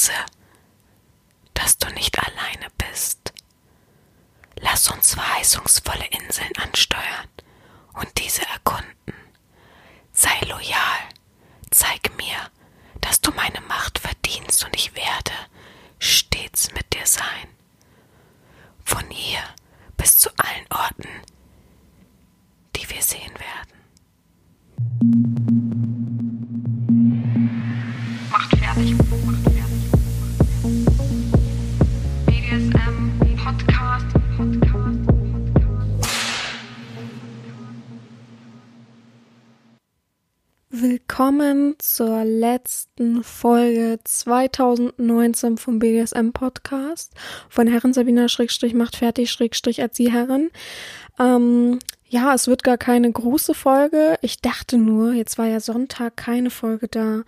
wisse, dass du nicht alleine bist. Lass uns verheißungsvolle letzten Folge 2019 vom BDSM Podcast von Herren Sabina Schrägstrich macht fertig Schrägstrich Erzieherin. Ähm, ja, es wird gar keine große Folge. Ich dachte nur, jetzt war ja Sonntag keine Folge da.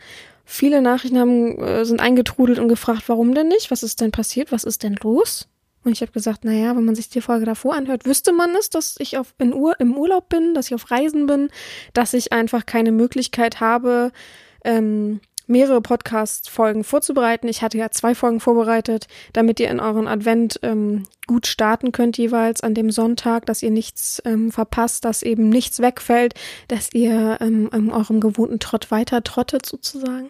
Viele Nachrichten haben, äh, sind eingetrudelt und gefragt, warum denn nicht? Was ist denn passiert? Was ist denn los? Und ich habe gesagt, naja, wenn man sich die Folge davor anhört, wüsste man es, dass ich auf, in Ur, im Urlaub bin, dass ich auf Reisen bin, dass ich einfach keine Möglichkeit habe, ähm, mehrere Podcast-Folgen vorzubereiten. Ich hatte ja zwei Folgen vorbereitet, damit ihr in euren Advent ähm, gut starten könnt jeweils an dem Sonntag, dass ihr nichts ähm, verpasst, dass eben nichts wegfällt, dass ihr ähm, in eurem gewohnten Trott weiter trottet sozusagen.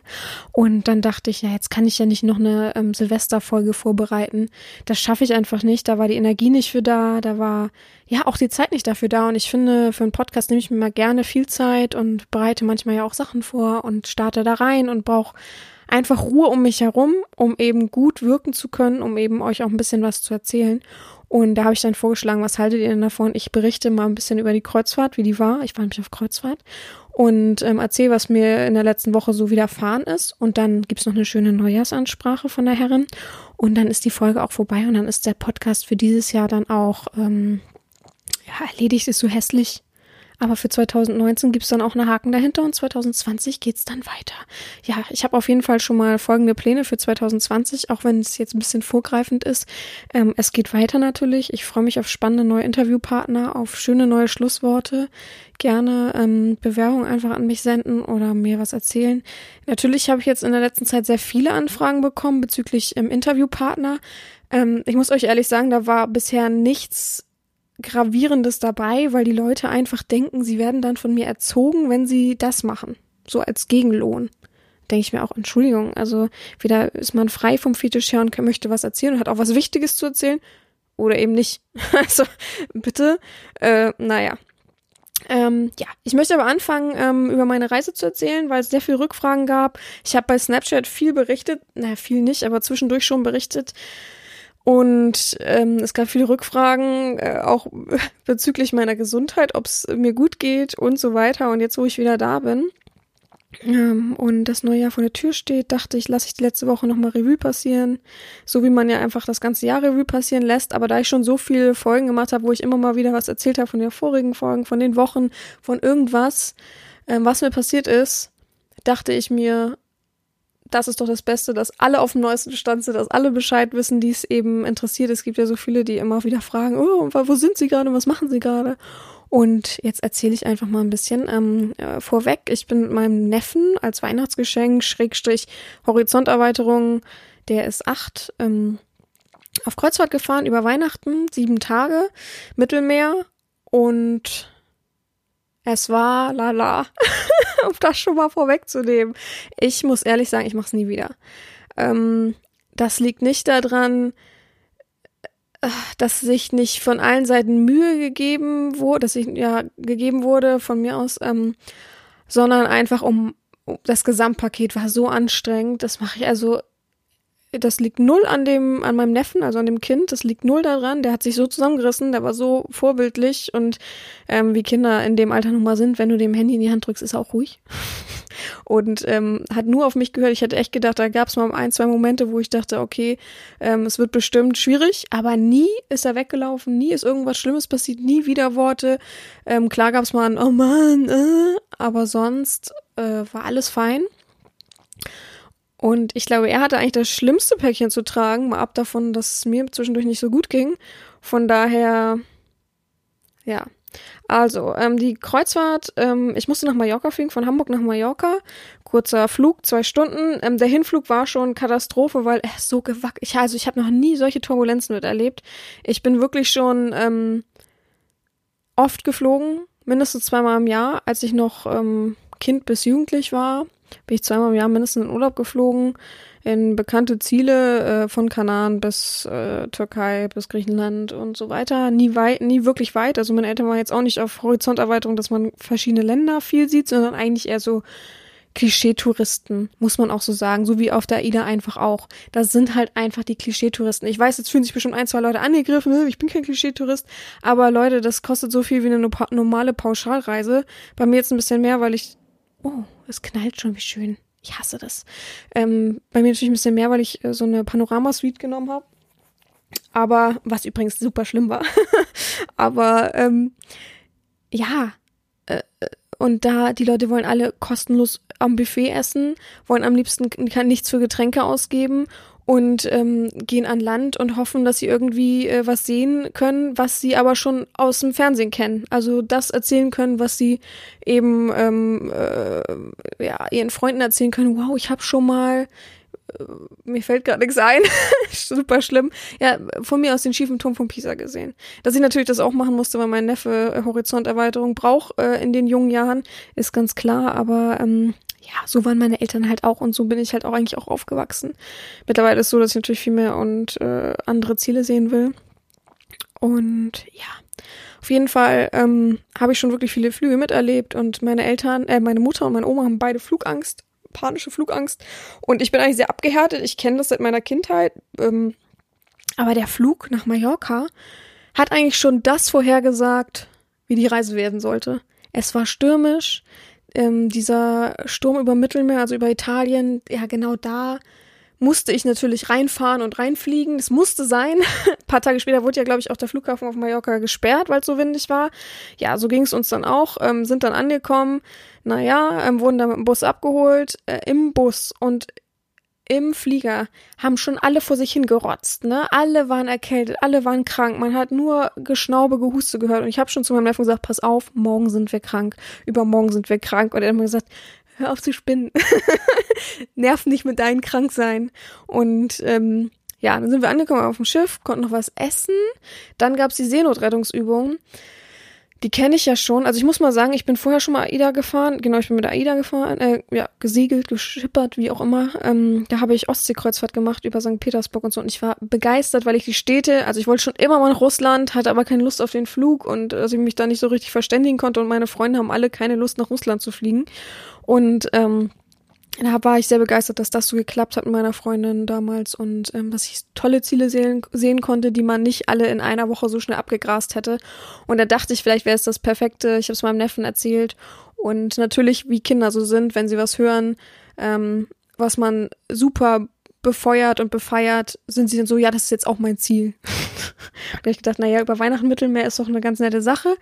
Und dann dachte ich, ja, jetzt kann ich ja nicht noch eine ähm, Silvesterfolge vorbereiten. Das schaffe ich einfach nicht. Da war die Energie nicht für da, da war ja auch die Zeit nicht dafür da. Und ich finde, für einen Podcast nehme ich mir mal gerne viel Zeit und bereite manchmal ja auch Sachen vor und starte da rein und brauche einfach Ruhe um mich herum, um eben gut wirken zu können, um eben euch auch ein bisschen was zu erzählen. Und da habe ich dann vorgeschlagen, was haltet ihr denn davon? Ich berichte mal ein bisschen über die Kreuzfahrt, wie die war. Ich war nämlich auf Kreuzfahrt und ähm, erzähle, was mir in der letzten Woche so widerfahren ist. Und dann gibt's noch eine schöne Neujahrsansprache von der Herrin. Und dann ist die Folge auch vorbei und dann ist der Podcast für dieses Jahr dann auch ähm, ja, erledigt, ist so hässlich. Aber für 2019 gibt's dann auch eine Haken dahinter und 2020 geht's dann weiter. Ja, ich habe auf jeden Fall schon mal folgende Pläne für 2020, auch wenn es jetzt ein bisschen vorgreifend ist. Ähm, es geht weiter natürlich. Ich freue mich auf spannende neue Interviewpartner, auf schöne neue Schlussworte. Gerne ähm, Bewerbung einfach an mich senden oder mir was erzählen. Natürlich habe ich jetzt in der letzten Zeit sehr viele Anfragen bekommen bezüglich ähm, Interviewpartner. Ähm, ich muss euch ehrlich sagen, da war bisher nichts Gravierendes dabei, weil die Leute einfach denken, sie werden dann von mir erzogen, wenn sie das machen. So als Gegenlohn. Denke ich mir auch, Entschuldigung, also wieder ist man frei vom Fetisch her und möchte was erzählen und hat auch was Wichtiges zu erzählen oder eben nicht. Also bitte, äh, naja. Ähm, ja, ich möchte aber anfangen, ähm, über meine Reise zu erzählen, weil es sehr viele Rückfragen gab. Ich habe bei Snapchat viel berichtet, naja, viel nicht, aber zwischendurch schon berichtet. Und ähm, es gab viele Rückfragen, äh, auch bezüglich meiner Gesundheit, ob es mir gut geht und so weiter. Und jetzt, wo ich wieder da bin ähm, und das neue Jahr vor der Tür steht, dachte ich, lasse ich die letzte Woche nochmal Revue passieren. So wie man ja einfach das ganze Jahr Revue passieren lässt. Aber da ich schon so viele Folgen gemacht habe, wo ich immer mal wieder was erzählt habe von den vorigen Folgen, von den Wochen, von irgendwas, ähm, was mir passiert ist, dachte ich mir, das ist doch das Beste, dass alle auf dem neuesten Stand sind, dass alle Bescheid wissen, die es eben interessiert. Es gibt ja so viele, die immer wieder fragen, oh, wo sind sie gerade, was machen sie gerade? Und jetzt erzähle ich einfach mal ein bisschen ähm, äh, vorweg. Ich bin mit meinem Neffen als Weihnachtsgeschenk, Schrägstrich Horizonterweiterung, der ist acht, ähm, auf Kreuzfahrt gefahren über Weihnachten, sieben Tage, Mittelmeer und es war lala, um das schon mal vorwegzunehmen. Ich muss ehrlich sagen, ich mach's nie wieder. Ähm, das liegt nicht daran, äh, dass sich nicht von allen Seiten Mühe gegeben wurde, dass sich ja gegeben wurde von mir aus, ähm, sondern einfach um das Gesamtpaket war so anstrengend. Das mache ich also das liegt null an dem, an meinem Neffen, also an dem Kind, das liegt null daran. Der hat sich so zusammengerissen, der war so vorbildlich und ähm, wie Kinder in dem Alter nun mal sind, wenn du dem Handy in die Hand drückst, ist er auch ruhig. und ähm, hat nur auf mich gehört. Ich hätte echt gedacht, da gab es mal ein, zwei Momente, wo ich dachte, okay, ähm, es wird bestimmt schwierig, aber nie ist er weggelaufen, nie ist irgendwas Schlimmes passiert, nie wieder Worte. Ähm, klar gab es mal ein Oh Mann, äh, aber sonst äh, war alles fein. Und ich glaube, er hatte eigentlich das schlimmste Päckchen zu tragen, mal ab davon, dass es mir zwischendurch nicht so gut ging. Von daher, ja, Also, ähm, die Kreuzfahrt, ähm, ich musste nach Mallorca fliegen, von Hamburg nach Mallorca. Kurzer Flug, zwei Stunden. Ähm, der Hinflug war schon Katastrophe, weil er ist so gewackelt. Ich, also, ich habe noch nie solche Turbulenzen miterlebt. Ich bin wirklich schon ähm, oft geflogen, mindestens zweimal im Jahr, als ich noch ähm, Kind bis Jugendlich war. Bin ich zweimal im Jahr mindestens in Urlaub geflogen in bekannte Ziele äh, von Kanaren bis äh, Türkei bis Griechenland und so weiter. Nie weit, nie wirklich weit. Also meine Eltern waren jetzt auch nicht auf Horizonterweiterung, dass man verschiedene Länder viel sieht, sondern eigentlich eher so Klischee-Touristen, muss man auch so sagen, so wie auf der AIDA einfach auch. Das sind halt einfach die Klischee-Touristen. Ich weiß, jetzt fühlen sich bestimmt ein, zwei Leute angegriffen, ne? ich bin kein Klischee-Tourist, aber Leute, das kostet so viel wie eine normale Pauschalreise. Bei mir jetzt ein bisschen mehr, weil ich, oh, es knallt schon, wie schön. Ich hasse das. Ähm, bei mir natürlich ein bisschen mehr, weil ich äh, so eine Panorama-Suite genommen habe. Aber, was übrigens super schlimm war. Aber, ähm, ja, äh, und da, die Leute wollen alle kostenlos am Buffet essen, wollen am liebsten nichts für Getränke ausgeben und ähm, gehen an Land und hoffen, dass sie irgendwie äh, was sehen können, was sie aber schon aus dem Fernsehen kennen. Also das erzählen können, was sie eben ähm, äh, ja, ihren Freunden erzählen können. Wow, ich habe schon mal äh, mir fällt gerade nichts ein. Super schlimm. Ja, von mir aus den schiefen Turm von Pisa gesehen. Dass ich natürlich das auch machen musste, weil mein Neffe äh, Horizonterweiterung braucht äh, in den jungen Jahren, ist ganz klar. Aber ähm, ja, so waren meine Eltern halt auch und so bin ich halt auch eigentlich auch aufgewachsen. Mittlerweile ist es so, dass ich natürlich viel mehr und äh, andere Ziele sehen will. Und ja, auf jeden Fall ähm, habe ich schon wirklich viele Flüge miterlebt und meine Eltern, äh, meine Mutter und meine Oma haben beide Flugangst, panische Flugangst. Und ich bin eigentlich sehr abgehärtet. Ich kenne das seit meiner Kindheit. Ähm, aber der Flug nach Mallorca hat eigentlich schon das vorhergesagt, wie die Reise werden sollte. Es war stürmisch, ähm, dieser Sturm über Mittelmeer, also über Italien, ja genau da musste ich natürlich reinfahren und reinfliegen. Das musste sein. Ein paar Tage später wurde ja, glaube ich, auch der Flughafen auf Mallorca gesperrt, weil es so windig war. Ja, so ging es uns dann auch. Ähm, sind dann angekommen. Naja, ähm, wurden dann mit dem Bus abgeholt, äh, im Bus. Und im Flieger haben schon alle vor sich hingerotzt, ne? Alle waren erkältet, alle waren krank. Man hat nur Geschnaube, Gehuste gehört. Und ich habe schon zu meinem Neffen gesagt, pass auf, morgen sind wir krank, übermorgen sind wir krank. Und er hat mir gesagt, hör auf zu spinnen. Nerv nicht mit deinem Kranksein. Und ähm, ja, dann sind wir angekommen auf dem Schiff, konnten noch was essen. Dann gab's die Seenotrettungsübung. Die kenne ich ja schon. Also ich muss mal sagen, ich bin vorher schon mal AIDA gefahren. Genau, ich bin mit AIDA gefahren, äh, ja, gesegelt, geschippert, wie auch immer. Ähm, da habe ich Ostseekreuzfahrt gemacht über St. Petersburg und so. Und ich war begeistert, weil ich die Städte, also ich wollte schon immer mal nach Russland, hatte aber keine Lust auf den Flug und dass ich mich da nicht so richtig verständigen konnte. Und meine Freunde haben alle keine Lust, nach Russland zu fliegen. Und ähm, da war ich sehr begeistert, dass das so geklappt hat mit meiner Freundin damals und ähm, dass ich tolle Ziele sehen, sehen konnte, die man nicht alle in einer Woche so schnell abgegrast hätte. Und da dachte ich, vielleicht wäre es das Perfekte. Ich habe es meinem Neffen erzählt. Und natürlich, wie Kinder so sind, wenn sie was hören, ähm, was man super befeuert und befeiert, sind sie dann so, ja, das ist jetzt auch mein Ziel. da habe ich gedacht, naja, über Weihnachten Mittelmeer ist doch eine ganz nette Sache.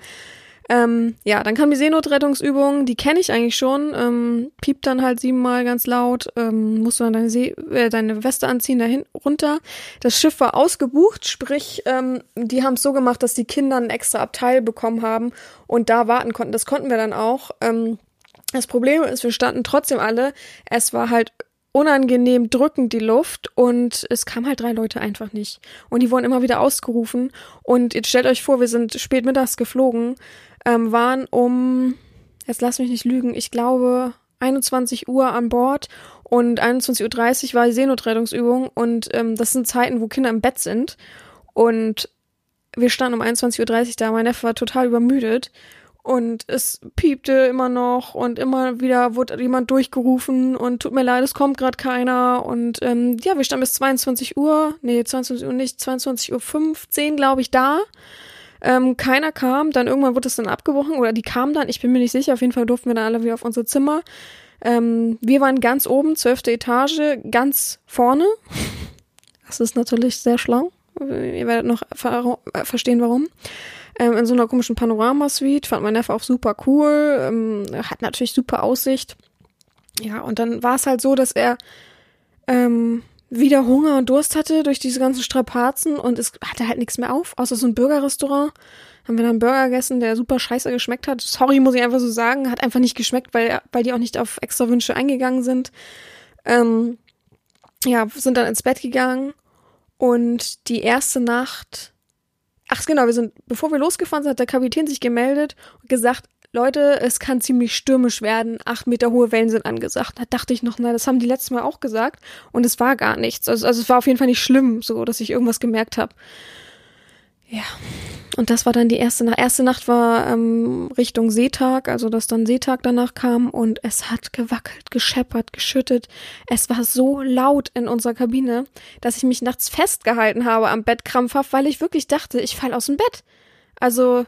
Ähm, ja, dann kam die Seenotrettungsübung, die kenne ich eigentlich schon. Ähm, piept dann halt siebenmal ganz laut, ähm, musst du dann deine, See äh, deine Weste anziehen, dahin runter. Das Schiff war ausgebucht, sprich, ähm, die haben es so gemacht, dass die Kinder ein extra Abteil bekommen haben und da warten konnten. Das konnten wir dann auch. Ähm, das Problem ist, wir standen trotzdem alle. Es war halt unangenehm drückend die Luft und es kam halt drei Leute einfach nicht. Und die wurden immer wieder ausgerufen. Und jetzt stellt euch vor, wir sind spät mittags geflogen ähm, waren um, jetzt lass mich nicht lügen, ich glaube 21 Uhr an Bord und 21.30 Uhr war die Seenotrettungsübung und ähm, das sind Zeiten, wo Kinder im Bett sind und wir standen um 21.30 Uhr da, mein Neffe war total übermüdet und es piepte immer noch und immer wieder wurde jemand durchgerufen und tut mir leid, es kommt gerade keiner und ähm, ja, wir standen bis 22 Uhr, nee, 22 Uhr nicht, 22.15 Uhr glaube ich da ähm, keiner kam, dann irgendwann wurde es dann abgebrochen oder die kamen dann, ich bin mir nicht sicher, auf jeden Fall durften wir dann alle wieder auf unser Zimmer. Ähm, wir waren ganz oben, zwölfte Etage, ganz vorne. Das ist natürlich sehr schlau. Ihr werdet noch ver äh, verstehen, warum. Ähm, in so einer komischen Panorama-Suite, fand mein Neffe auch super cool, ähm, hat natürlich super Aussicht. Ja, und dann war es halt so, dass er ähm, wieder Hunger und Durst hatte durch diese ganzen Strapazen und es hatte halt nichts mehr auf, außer so ein Burgerrestaurant. haben wir dann einen Burger gegessen, der super scheiße geschmeckt hat. Sorry, muss ich einfach so sagen, hat einfach nicht geschmeckt, weil, weil die auch nicht auf extra Wünsche eingegangen sind. Ähm, ja, sind dann ins Bett gegangen und die erste Nacht, ach genau, wir sind, bevor wir losgefahren sind, hat der Kapitän sich gemeldet und gesagt, Leute, es kann ziemlich stürmisch werden, acht Meter hohe Wellen sind angesagt. Da dachte ich noch, na, das haben die letztes Mal auch gesagt und es war gar nichts. Also, also es war auf jeden Fall nicht schlimm, so dass ich irgendwas gemerkt habe. Ja. Und das war dann die erste Nacht. Erste Nacht war ähm, Richtung Seetag, also dass dann Seetag danach kam und es hat gewackelt, gescheppert, geschüttet. Es war so laut in unserer Kabine, dass ich mich nachts festgehalten habe am Bett krampfhaft, weil ich wirklich dachte, ich falle aus dem Bett. Also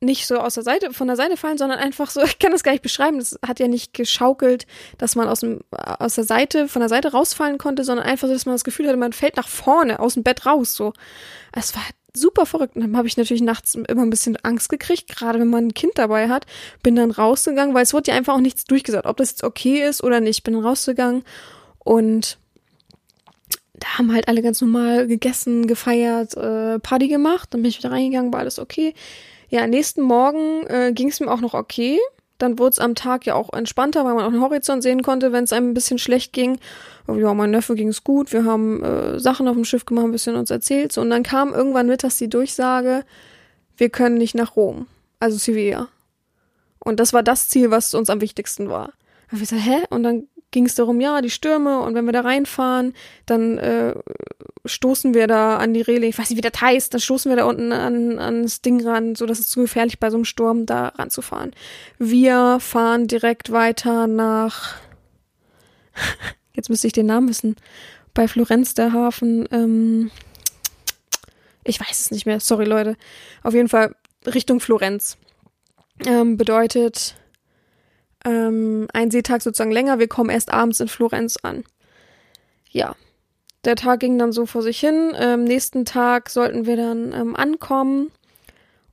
nicht so aus der Seite, von der Seite fallen, sondern einfach so, ich kann das gar nicht beschreiben, das hat ja nicht geschaukelt, dass man aus dem, aus der Seite, von der Seite rausfallen konnte, sondern einfach so, dass man das Gefühl hatte, man fällt nach vorne, aus dem Bett raus, so. Es war super verrückt. Und dann habe ich natürlich nachts immer ein bisschen Angst gekriegt, gerade wenn man ein Kind dabei hat. Bin dann rausgegangen, weil es wurde ja einfach auch nichts durchgesagt, ob das jetzt okay ist oder nicht. Bin rausgegangen und da haben halt alle ganz normal gegessen, gefeiert, äh, Party gemacht. Dann bin ich wieder reingegangen, war alles okay. Ja, nächsten Morgen äh, ging es mir auch noch okay. Dann wurde es am Tag ja auch entspannter, weil man auch den Horizont sehen konnte, wenn es einem ein bisschen schlecht ging. Ja, mein Neffe ging es gut. Wir haben äh, Sachen auf dem Schiff gemacht, ein bisschen uns erzählt. So, und dann kam irgendwann mittags die Durchsage, wir können nicht nach Rom, also Sevilla. Und das war das Ziel, was uns am wichtigsten war. Und wir gesagt, hä? Und dann ging es darum, ja, die Stürme und wenn wir da reinfahren, dann äh, stoßen wir da an die Reling, ich weiß nicht, wie das heißt, dann stoßen wir da unten an, an das Ding ran, so dass es zu gefährlich bei so einem Sturm da ranzufahren. Wir fahren direkt weiter nach, jetzt müsste ich den Namen wissen, bei Florenz der Hafen, ähm, ich weiß es nicht mehr, sorry Leute, auf jeden Fall Richtung Florenz. Ähm, bedeutet, ähm, ein Seetag sozusagen länger. Wir kommen erst abends in Florenz an. Ja, der Tag ging dann so vor sich hin. Ähm, nächsten Tag sollten wir dann ähm, ankommen.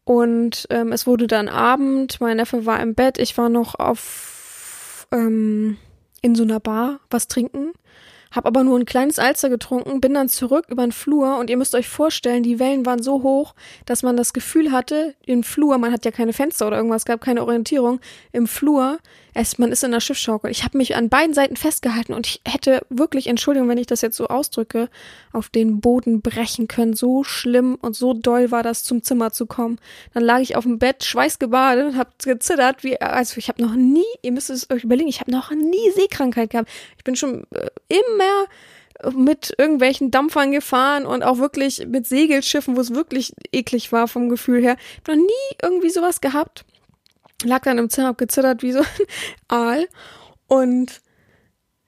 Und ähm, es wurde dann Abend. Mein Neffe war im Bett. Ich war noch auf ähm, in so einer Bar was trinken. Hab aber nur ein kleines Alster getrunken, bin dann zurück über den Flur und ihr müsst euch vorstellen, die Wellen waren so hoch, dass man das Gefühl hatte, im Flur, man hat ja keine Fenster oder irgendwas, gab keine Orientierung, im Flur, es, man ist in der Schiffsschaukel. Ich habe mich an beiden Seiten festgehalten und ich hätte wirklich, Entschuldigung, wenn ich das jetzt so ausdrücke, auf den Boden brechen können. So schlimm und so doll war das, zum Zimmer zu kommen. Dann lag ich auf dem Bett, schweißgebadet und habe gezittert, wie, also ich habe noch nie, ihr müsst es euch überlegen, ich habe noch nie Seekrankheit gehabt. Ich bin schon äh, immer mit irgendwelchen Dampfern gefahren und auch wirklich mit Segelschiffen, wo es wirklich eklig war vom Gefühl her. Ich habe noch nie irgendwie sowas gehabt lag dann im Zimmer, hab gezittert wie so ein Aal und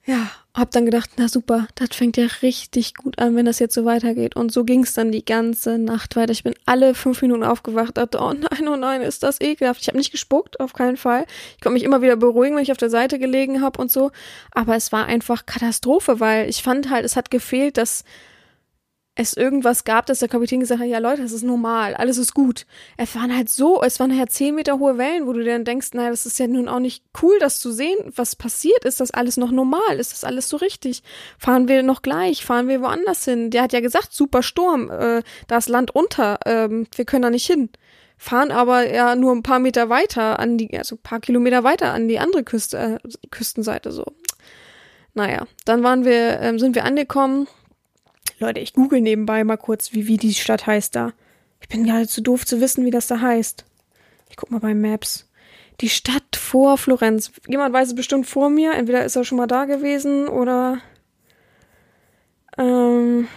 ja, hab dann gedacht, na super, das fängt ja richtig gut an, wenn das jetzt so weitergeht. Und so ging's dann die ganze Nacht weiter. Ich bin alle fünf Minuten aufgewacht, dachte, oh nein, oh nein, ist das ekelhaft. Ich habe nicht gespuckt, auf keinen Fall. Ich konnte mich immer wieder beruhigen, wenn ich auf der Seite gelegen habe und so. Aber es war einfach Katastrophe, weil ich fand halt, es hat gefehlt, dass es irgendwas gab, dass der Kapitän gesagt hat, ja Leute, das ist normal, alles ist gut. Es waren halt so, es waren halt zehn Meter hohe Wellen, wo du dann denkst, naja, das ist ja nun auch nicht cool, das zu sehen, was passiert, ist das alles noch normal, ist das alles so richtig? Fahren wir noch gleich, fahren wir woanders hin? Der hat ja gesagt, super Sturm, äh, da ist Land unter, ähm, wir können da nicht hin. Fahren aber ja nur ein paar Meter weiter an die, also ein paar Kilometer weiter an die andere Küste, äh, Küstenseite so. Naja, dann waren wir, ähm, sind wir angekommen, Leute, ich google nebenbei mal kurz, wie, wie die Stadt heißt da. Ich bin gerade zu doof zu wissen, wie das da heißt. Ich guck mal bei Maps. Die Stadt vor Florenz. Jemand weiß es bestimmt vor mir. Entweder ist er schon mal da gewesen oder. Ähm,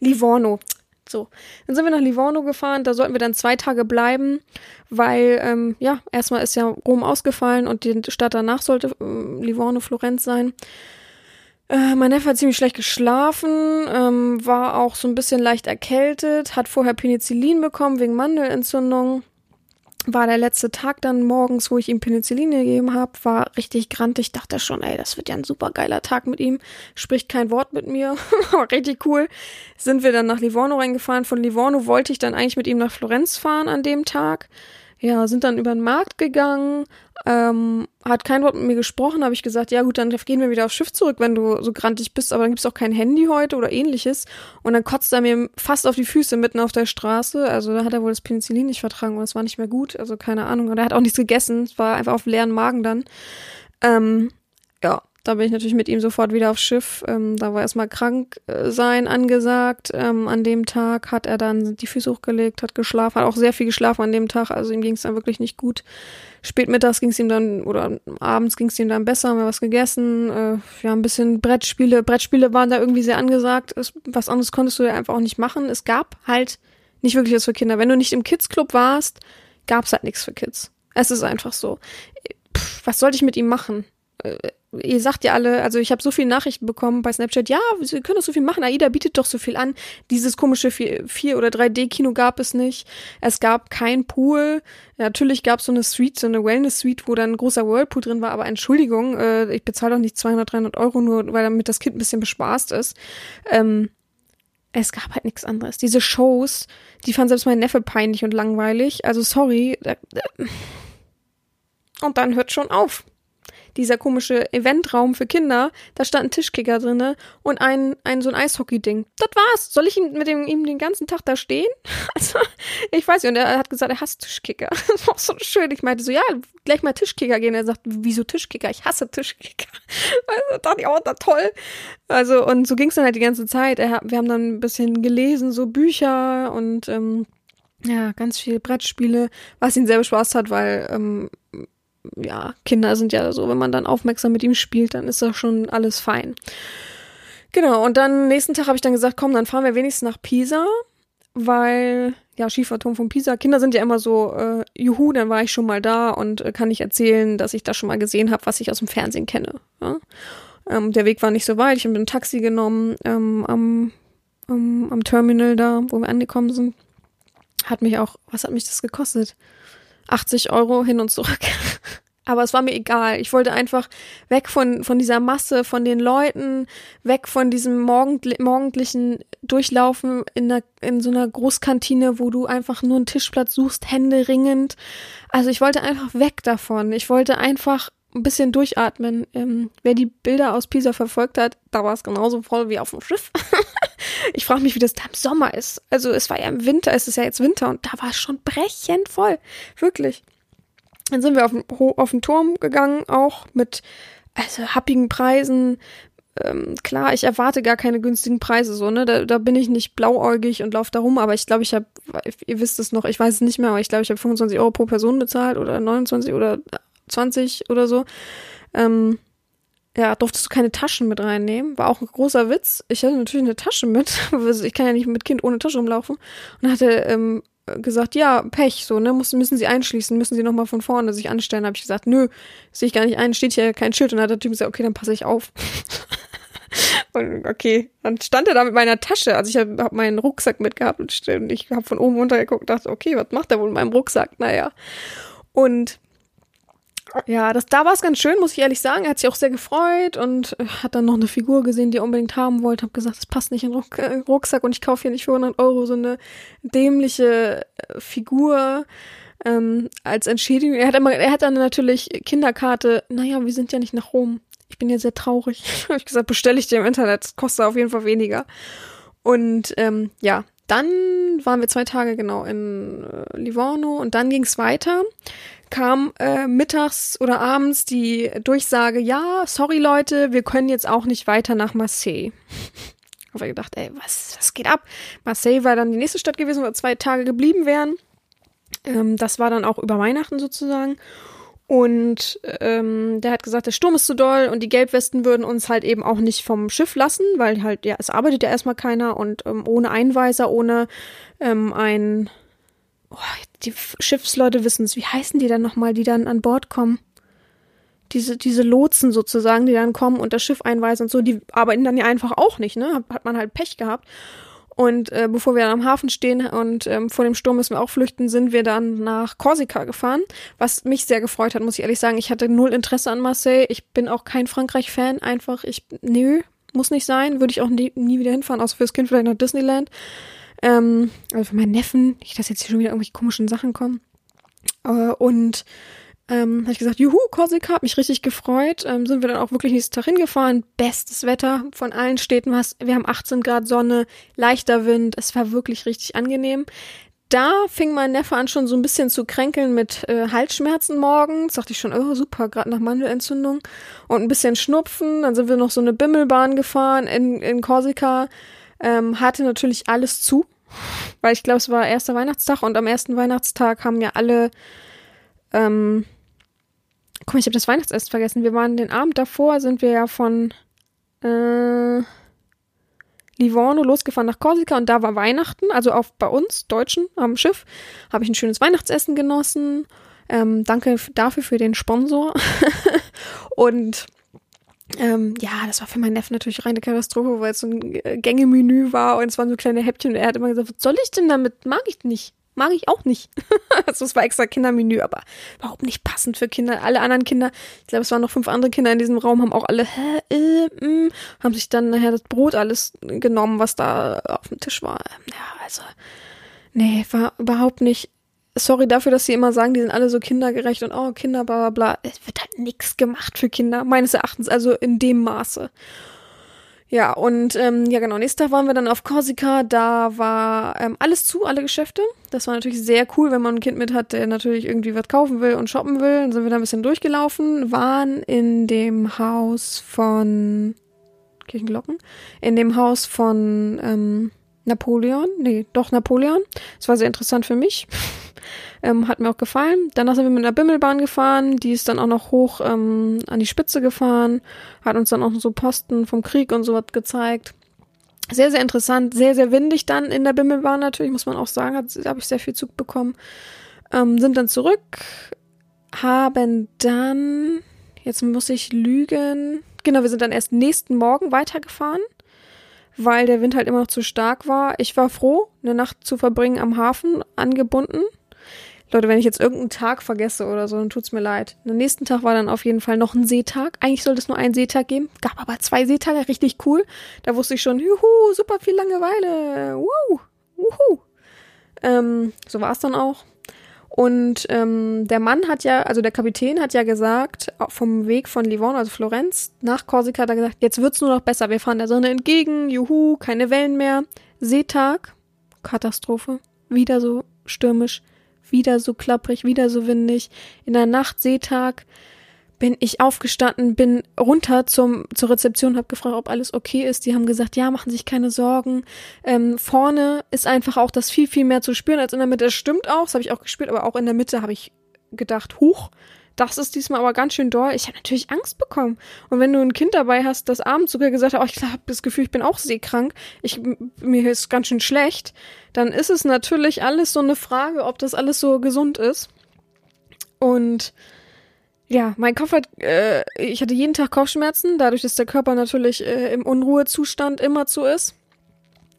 Livorno. So, dann sind wir nach Livorno gefahren. Da sollten wir dann zwei Tage bleiben, weil, ähm, ja, erstmal ist ja Rom ausgefallen und die Stadt danach sollte äh, Livorno, Florenz sein. Äh, mein Neffe hat ziemlich schlecht geschlafen, ähm, war auch so ein bisschen leicht erkältet, hat vorher Penicillin bekommen wegen Mandelentzündung. War der letzte Tag dann morgens, wo ich ihm Penicillin gegeben habe, war richtig grantig. Dachte schon, ey, das wird ja ein super geiler Tag mit ihm. Spricht kein Wort mit mir. richtig cool. Sind wir dann nach Livorno reingefahren. Von Livorno wollte ich dann eigentlich mit ihm nach Florenz fahren an dem Tag ja, sind dann über den Markt gegangen, ähm, hat kein Wort mit mir gesprochen, habe ich gesagt, ja gut, dann gehen wir wieder aufs Schiff zurück, wenn du so grantig bist, aber dann gibt's auch kein Handy heute oder ähnliches. Und dann kotzt er mir fast auf die Füße mitten auf der Straße. Also da hat er wohl das Penicillin nicht vertragen und es war nicht mehr gut, also keine Ahnung. Und er hat auch nichts gegessen, es war einfach auf leeren Magen dann. Ähm, ja, da bin ich natürlich mit ihm sofort wieder aufs Schiff. Ähm, da war erstmal krank äh, sein angesagt. Ähm, an dem Tag hat er dann die Füße hochgelegt, hat geschlafen, hat auch sehr viel geschlafen an dem Tag. Also ihm ging es dann wirklich nicht gut. Spätmittags ging es ihm dann, oder abends ging es ihm dann besser, haben wir was gegessen. Äh, ja, ein bisschen Brettspiele. Brettspiele waren da irgendwie sehr angesagt. Es, was anderes konntest du ja einfach auch nicht machen. Es gab halt nicht wirklich was für Kinder. Wenn du nicht im Kids Club warst, gab's halt nichts für Kids. Es ist einfach so. Pff, was sollte ich mit ihm machen? Äh, ihr sagt ja alle, also ich habe so viele Nachrichten bekommen bei Snapchat, ja, wir können doch so viel machen, AIDA bietet doch so viel an. Dieses komische 4, oder 3D-Kino gab es nicht. Es gab kein Pool. Natürlich gab es so eine Suite, so eine Wellness-Suite, wo dann ein großer Whirlpool drin war, aber Entschuldigung, äh, ich bezahle doch nicht 200, 300 Euro nur, weil damit das Kind ein bisschen bespaßt ist. Ähm, es gab halt nichts anderes. Diese Shows, die fand selbst mein Neffe peinlich und langweilig. Also sorry. Und dann hört schon auf dieser komische Eventraum für Kinder, da stand ein Tischkicker drinne und ein, ein so ein Eishockey-Ding. Das war's. Soll ich ihm mit dem, ihm den ganzen Tag da stehen? Also, ich weiß nicht. Und er hat gesagt, er hasst Tischkicker. Das war so schön. Ich meinte so, ja, gleich mal Tischkicker gehen. Er sagt, wieso Tischkicker? Ich hasse Tischkicker. Also dachte ich, oh, da toll. Also, und so ging's dann halt die ganze Zeit. Er, wir haben dann ein bisschen gelesen, so Bücher und ähm, ja, ganz viele Brettspiele, was ihn sehr Spaß hat, weil ähm, ja, Kinder sind ja so, wenn man dann aufmerksam mit ihm spielt, dann ist das schon alles fein. Genau, und dann nächsten Tag habe ich dann gesagt, komm, dann fahren wir wenigstens nach Pisa, weil, ja, Schieferturm von Pisa, Kinder sind ja immer so, äh, juhu, dann war ich schon mal da und äh, kann ich erzählen, dass ich das schon mal gesehen habe, was ich aus dem Fernsehen kenne. Ja? Ähm, der Weg war nicht so weit, ich habe ein Taxi genommen ähm, am, am, am Terminal da, wo wir angekommen sind. Hat mich auch, was hat mich das gekostet? 80 Euro hin und zurück. Aber es war mir egal. Ich wollte einfach weg von, von dieser Masse, von den Leuten, weg von diesem morgendli morgendlichen Durchlaufen in, einer, in so einer Großkantine, wo du einfach nur einen Tischplatz suchst, Hände ringend. Also ich wollte einfach weg davon. Ich wollte einfach ein bisschen durchatmen. Ähm, wer die Bilder aus Pisa verfolgt hat, da war es genauso voll wie auf dem Schiff. ich frage mich, wie das da im Sommer ist. Also es war ja im Winter, es ist ja jetzt Winter und da war es schon brechend voll. Wirklich. Dann sind wir auf den, auf den Turm gegangen, auch mit also happigen Preisen. Ähm, klar, ich erwarte gar keine günstigen Preise, so, ne? Da, da bin ich nicht blauäugig und laufe da rum, aber ich glaube, ich habe, ihr wisst es noch, ich weiß es nicht mehr, aber ich glaube, ich habe 25 Euro pro Person bezahlt oder 29 oder 20 oder so. Ähm, ja, durftest du keine Taschen mit reinnehmen. War auch ein großer Witz. Ich hatte natürlich eine Tasche mit. Ich kann ja nicht mit Kind ohne Tasche rumlaufen. Und hatte ähm, gesagt, ja, Pech, so, ne, müssen, müssen sie einschließen, müssen sie nochmal von vorne sich anstellen. Habe ich gesagt, nö, sehe ich gar nicht ein, steht hier kein Schild. Und dann hat der Typ gesagt, okay, dann passe ich auf. und okay, dann stand er da mit meiner Tasche. Also ich habe hab meinen Rucksack mitgehabt und ich habe von oben runter geguckt und dachte, okay, was macht er wohl mit meinem Rucksack? Naja. Und ja, das, da war es ganz schön, muss ich ehrlich sagen. Er hat sich auch sehr gefreut und äh, hat dann noch eine Figur gesehen, die er unbedingt haben wollte. Hab gesagt, das passt nicht in den äh, Rucksack und ich kaufe hier nicht für 100 Euro so eine dämliche äh, Figur ähm, als Entschädigung. Er hat, immer, er hat dann natürlich Kinderkarte. Naja, wir sind ja nicht nach Rom. Ich bin ja sehr traurig. Habe ich gesagt, bestelle ich dir im Internet. Das kostet auf jeden Fall weniger. Und ähm, ja, dann waren wir zwei Tage genau in äh, Livorno und dann ging es weiter kam äh, mittags oder abends die Durchsage, ja, sorry Leute, wir können jetzt auch nicht weiter nach Marseille. Habe ich gedacht, ey, was, was geht ab? Marseille war dann die nächste Stadt gewesen, wo wir zwei Tage geblieben wären. Ähm, das war dann auch über Weihnachten sozusagen. Und ähm, der hat gesagt, der Sturm ist zu doll und die Gelbwesten würden uns halt eben auch nicht vom Schiff lassen, weil halt, ja, es arbeitet ja erstmal keiner und ähm, ohne Einweiser, ohne ähm, ein oh, die Schiffsleute wissen es, wie heißen die dann nochmal, die dann an Bord kommen? Diese, diese Lotsen sozusagen, die dann kommen und das Schiff einweisen und so, die arbeiten dann ja einfach auch nicht, ne? Hat man halt Pech gehabt. Und äh, bevor wir dann am Hafen stehen und ähm, vor dem Sturm müssen wir auch flüchten, sind wir dann nach Korsika gefahren, was mich sehr gefreut hat, muss ich ehrlich sagen. Ich hatte null Interesse an Marseille. Ich bin auch kein Frankreich-Fan. Einfach, ich, nö, muss nicht sein. Würde ich auch nie, nie wieder hinfahren, außer fürs Kind vielleicht nach Disneyland. Ähm, also für meinen Neffen, nicht, dass jetzt hier schon wieder irgendwelche komischen Sachen kommen. Äh, und ähm, habe ich gesagt, juhu, Korsika, hab mich richtig gefreut. Ähm, sind wir dann auch wirklich nächsten Tag hingefahren. Bestes Wetter von allen Städten was. Wir haben 18 Grad Sonne, leichter Wind. Es war wirklich richtig angenehm. Da fing mein Neffe an schon so ein bisschen zu kränkeln mit äh, Halsschmerzen morgens. Dachte ich schon, oh super, gerade nach Mandelentzündung. Und ein bisschen Schnupfen. Dann sind wir noch so eine Bimmelbahn gefahren in, in Korsika. Ähm, hatte natürlich alles zu. Weil ich glaube, es war erster Weihnachtstag und am ersten Weihnachtstag haben ja alle ähm, guck mal, ich habe das Weihnachtsessen vergessen. Wir waren den Abend davor, sind wir ja von äh, Livorno losgefahren nach Korsika und da war Weihnachten, also auch bei uns Deutschen am Schiff, habe ich ein schönes Weihnachtsessen genossen. Ähm, danke dafür für den Sponsor. und ähm, ja, das war für meinen Neffen natürlich reine Katastrophe, weil es so ein Gängemenü war und es waren so kleine Häppchen und er hat immer gesagt, was soll ich denn damit? Mag ich nicht. Mag ich auch nicht. also es war extra Kindermenü, aber überhaupt nicht passend für Kinder. Alle anderen Kinder, ich glaube, es waren noch fünf andere Kinder in diesem Raum, haben auch alle, hä, äh, mh, mm, haben sich dann nachher das Brot alles genommen, was da auf dem Tisch war. Ja, also, nee, war überhaupt nicht. Sorry dafür, dass sie immer sagen, die sind alle so kindergerecht und oh, Kinder, bla bla bla. Es wird halt nichts gemacht für Kinder, meines Erachtens, also in dem Maße. Ja, und ähm, ja genau, nächsten Tag waren wir dann auf Korsika, da war ähm, alles zu, alle Geschäfte. Das war natürlich sehr cool, wenn man ein Kind mit hat, der natürlich irgendwie was kaufen will und shoppen will. Dann sind wir da ein bisschen durchgelaufen, waren in dem Haus von Kirchenglocken, in dem Haus von ähm, Napoleon, nee, doch Napoleon. Das war sehr interessant für mich. Ähm, hat mir auch gefallen. Danach sind wir mit einer Bimmelbahn gefahren, die ist dann auch noch hoch ähm, an die Spitze gefahren, hat uns dann auch so Posten vom Krieg und so was gezeigt. Sehr, sehr interessant, sehr, sehr windig dann in der Bimmelbahn natürlich, muss man auch sagen, da habe ich sehr viel Zug bekommen. Ähm, sind dann zurück, haben dann, jetzt muss ich lügen, genau, wir sind dann erst nächsten Morgen weitergefahren weil der Wind halt immer noch zu stark war. Ich war froh, eine Nacht zu verbringen am Hafen, angebunden. Leute, wenn ich jetzt irgendeinen Tag vergesse oder so, dann tut's mir leid. Der nächsten Tag war dann auf jeden Fall noch ein Seetag. Eigentlich sollte es nur einen Seetag geben. Gab aber zwei Seetage, richtig cool. Da wusste ich schon, juhu, super viel Langeweile. Wuhu, wuhu. Ähm, so war es dann auch. Und ähm, der Mann hat ja, also der Kapitän hat ja gesagt, vom Weg von Livorno, also Florenz, nach Korsika, hat er gesagt, jetzt wird's nur noch besser. Wir fahren der Sonne entgegen, juhu, keine Wellen mehr. Seetag, Katastrophe. Wieder so stürmisch wieder so klapprig, wieder so windig. In der Nacht, Seetag, bin ich aufgestanden, bin runter zum, zur Rezeption, habe gefragt, ob alles okay ist. Die haben gesagt, ja, machen sich keine Sorgen. Ähm, vorne ist einfach auch das viel, viel mehr zu spüren als in der Mitte. Das stimmt auch, das habe ich auch gespürt, aber auch in der Mitte habe ich gedacht, huch, das ist diesmal aber ganz schön doll. Ich habe natürlich Angst bekommen. Und wenn du ein Kind dabei hast, das abends sogar gesagt hat, oh, ich habe das Gefühl, ich bin auch seekrank, ich, mir ist ganz schön schlecht, dann ist es natürlich alles so eine Frage, ob das alles so gesund ist. Und ja, mein Kopf hat, äh, ich hatte jeden Tag Kopfschmerzen, dadurch, dass der Körper natürlich äh, im Unruhezustand immer zu ist.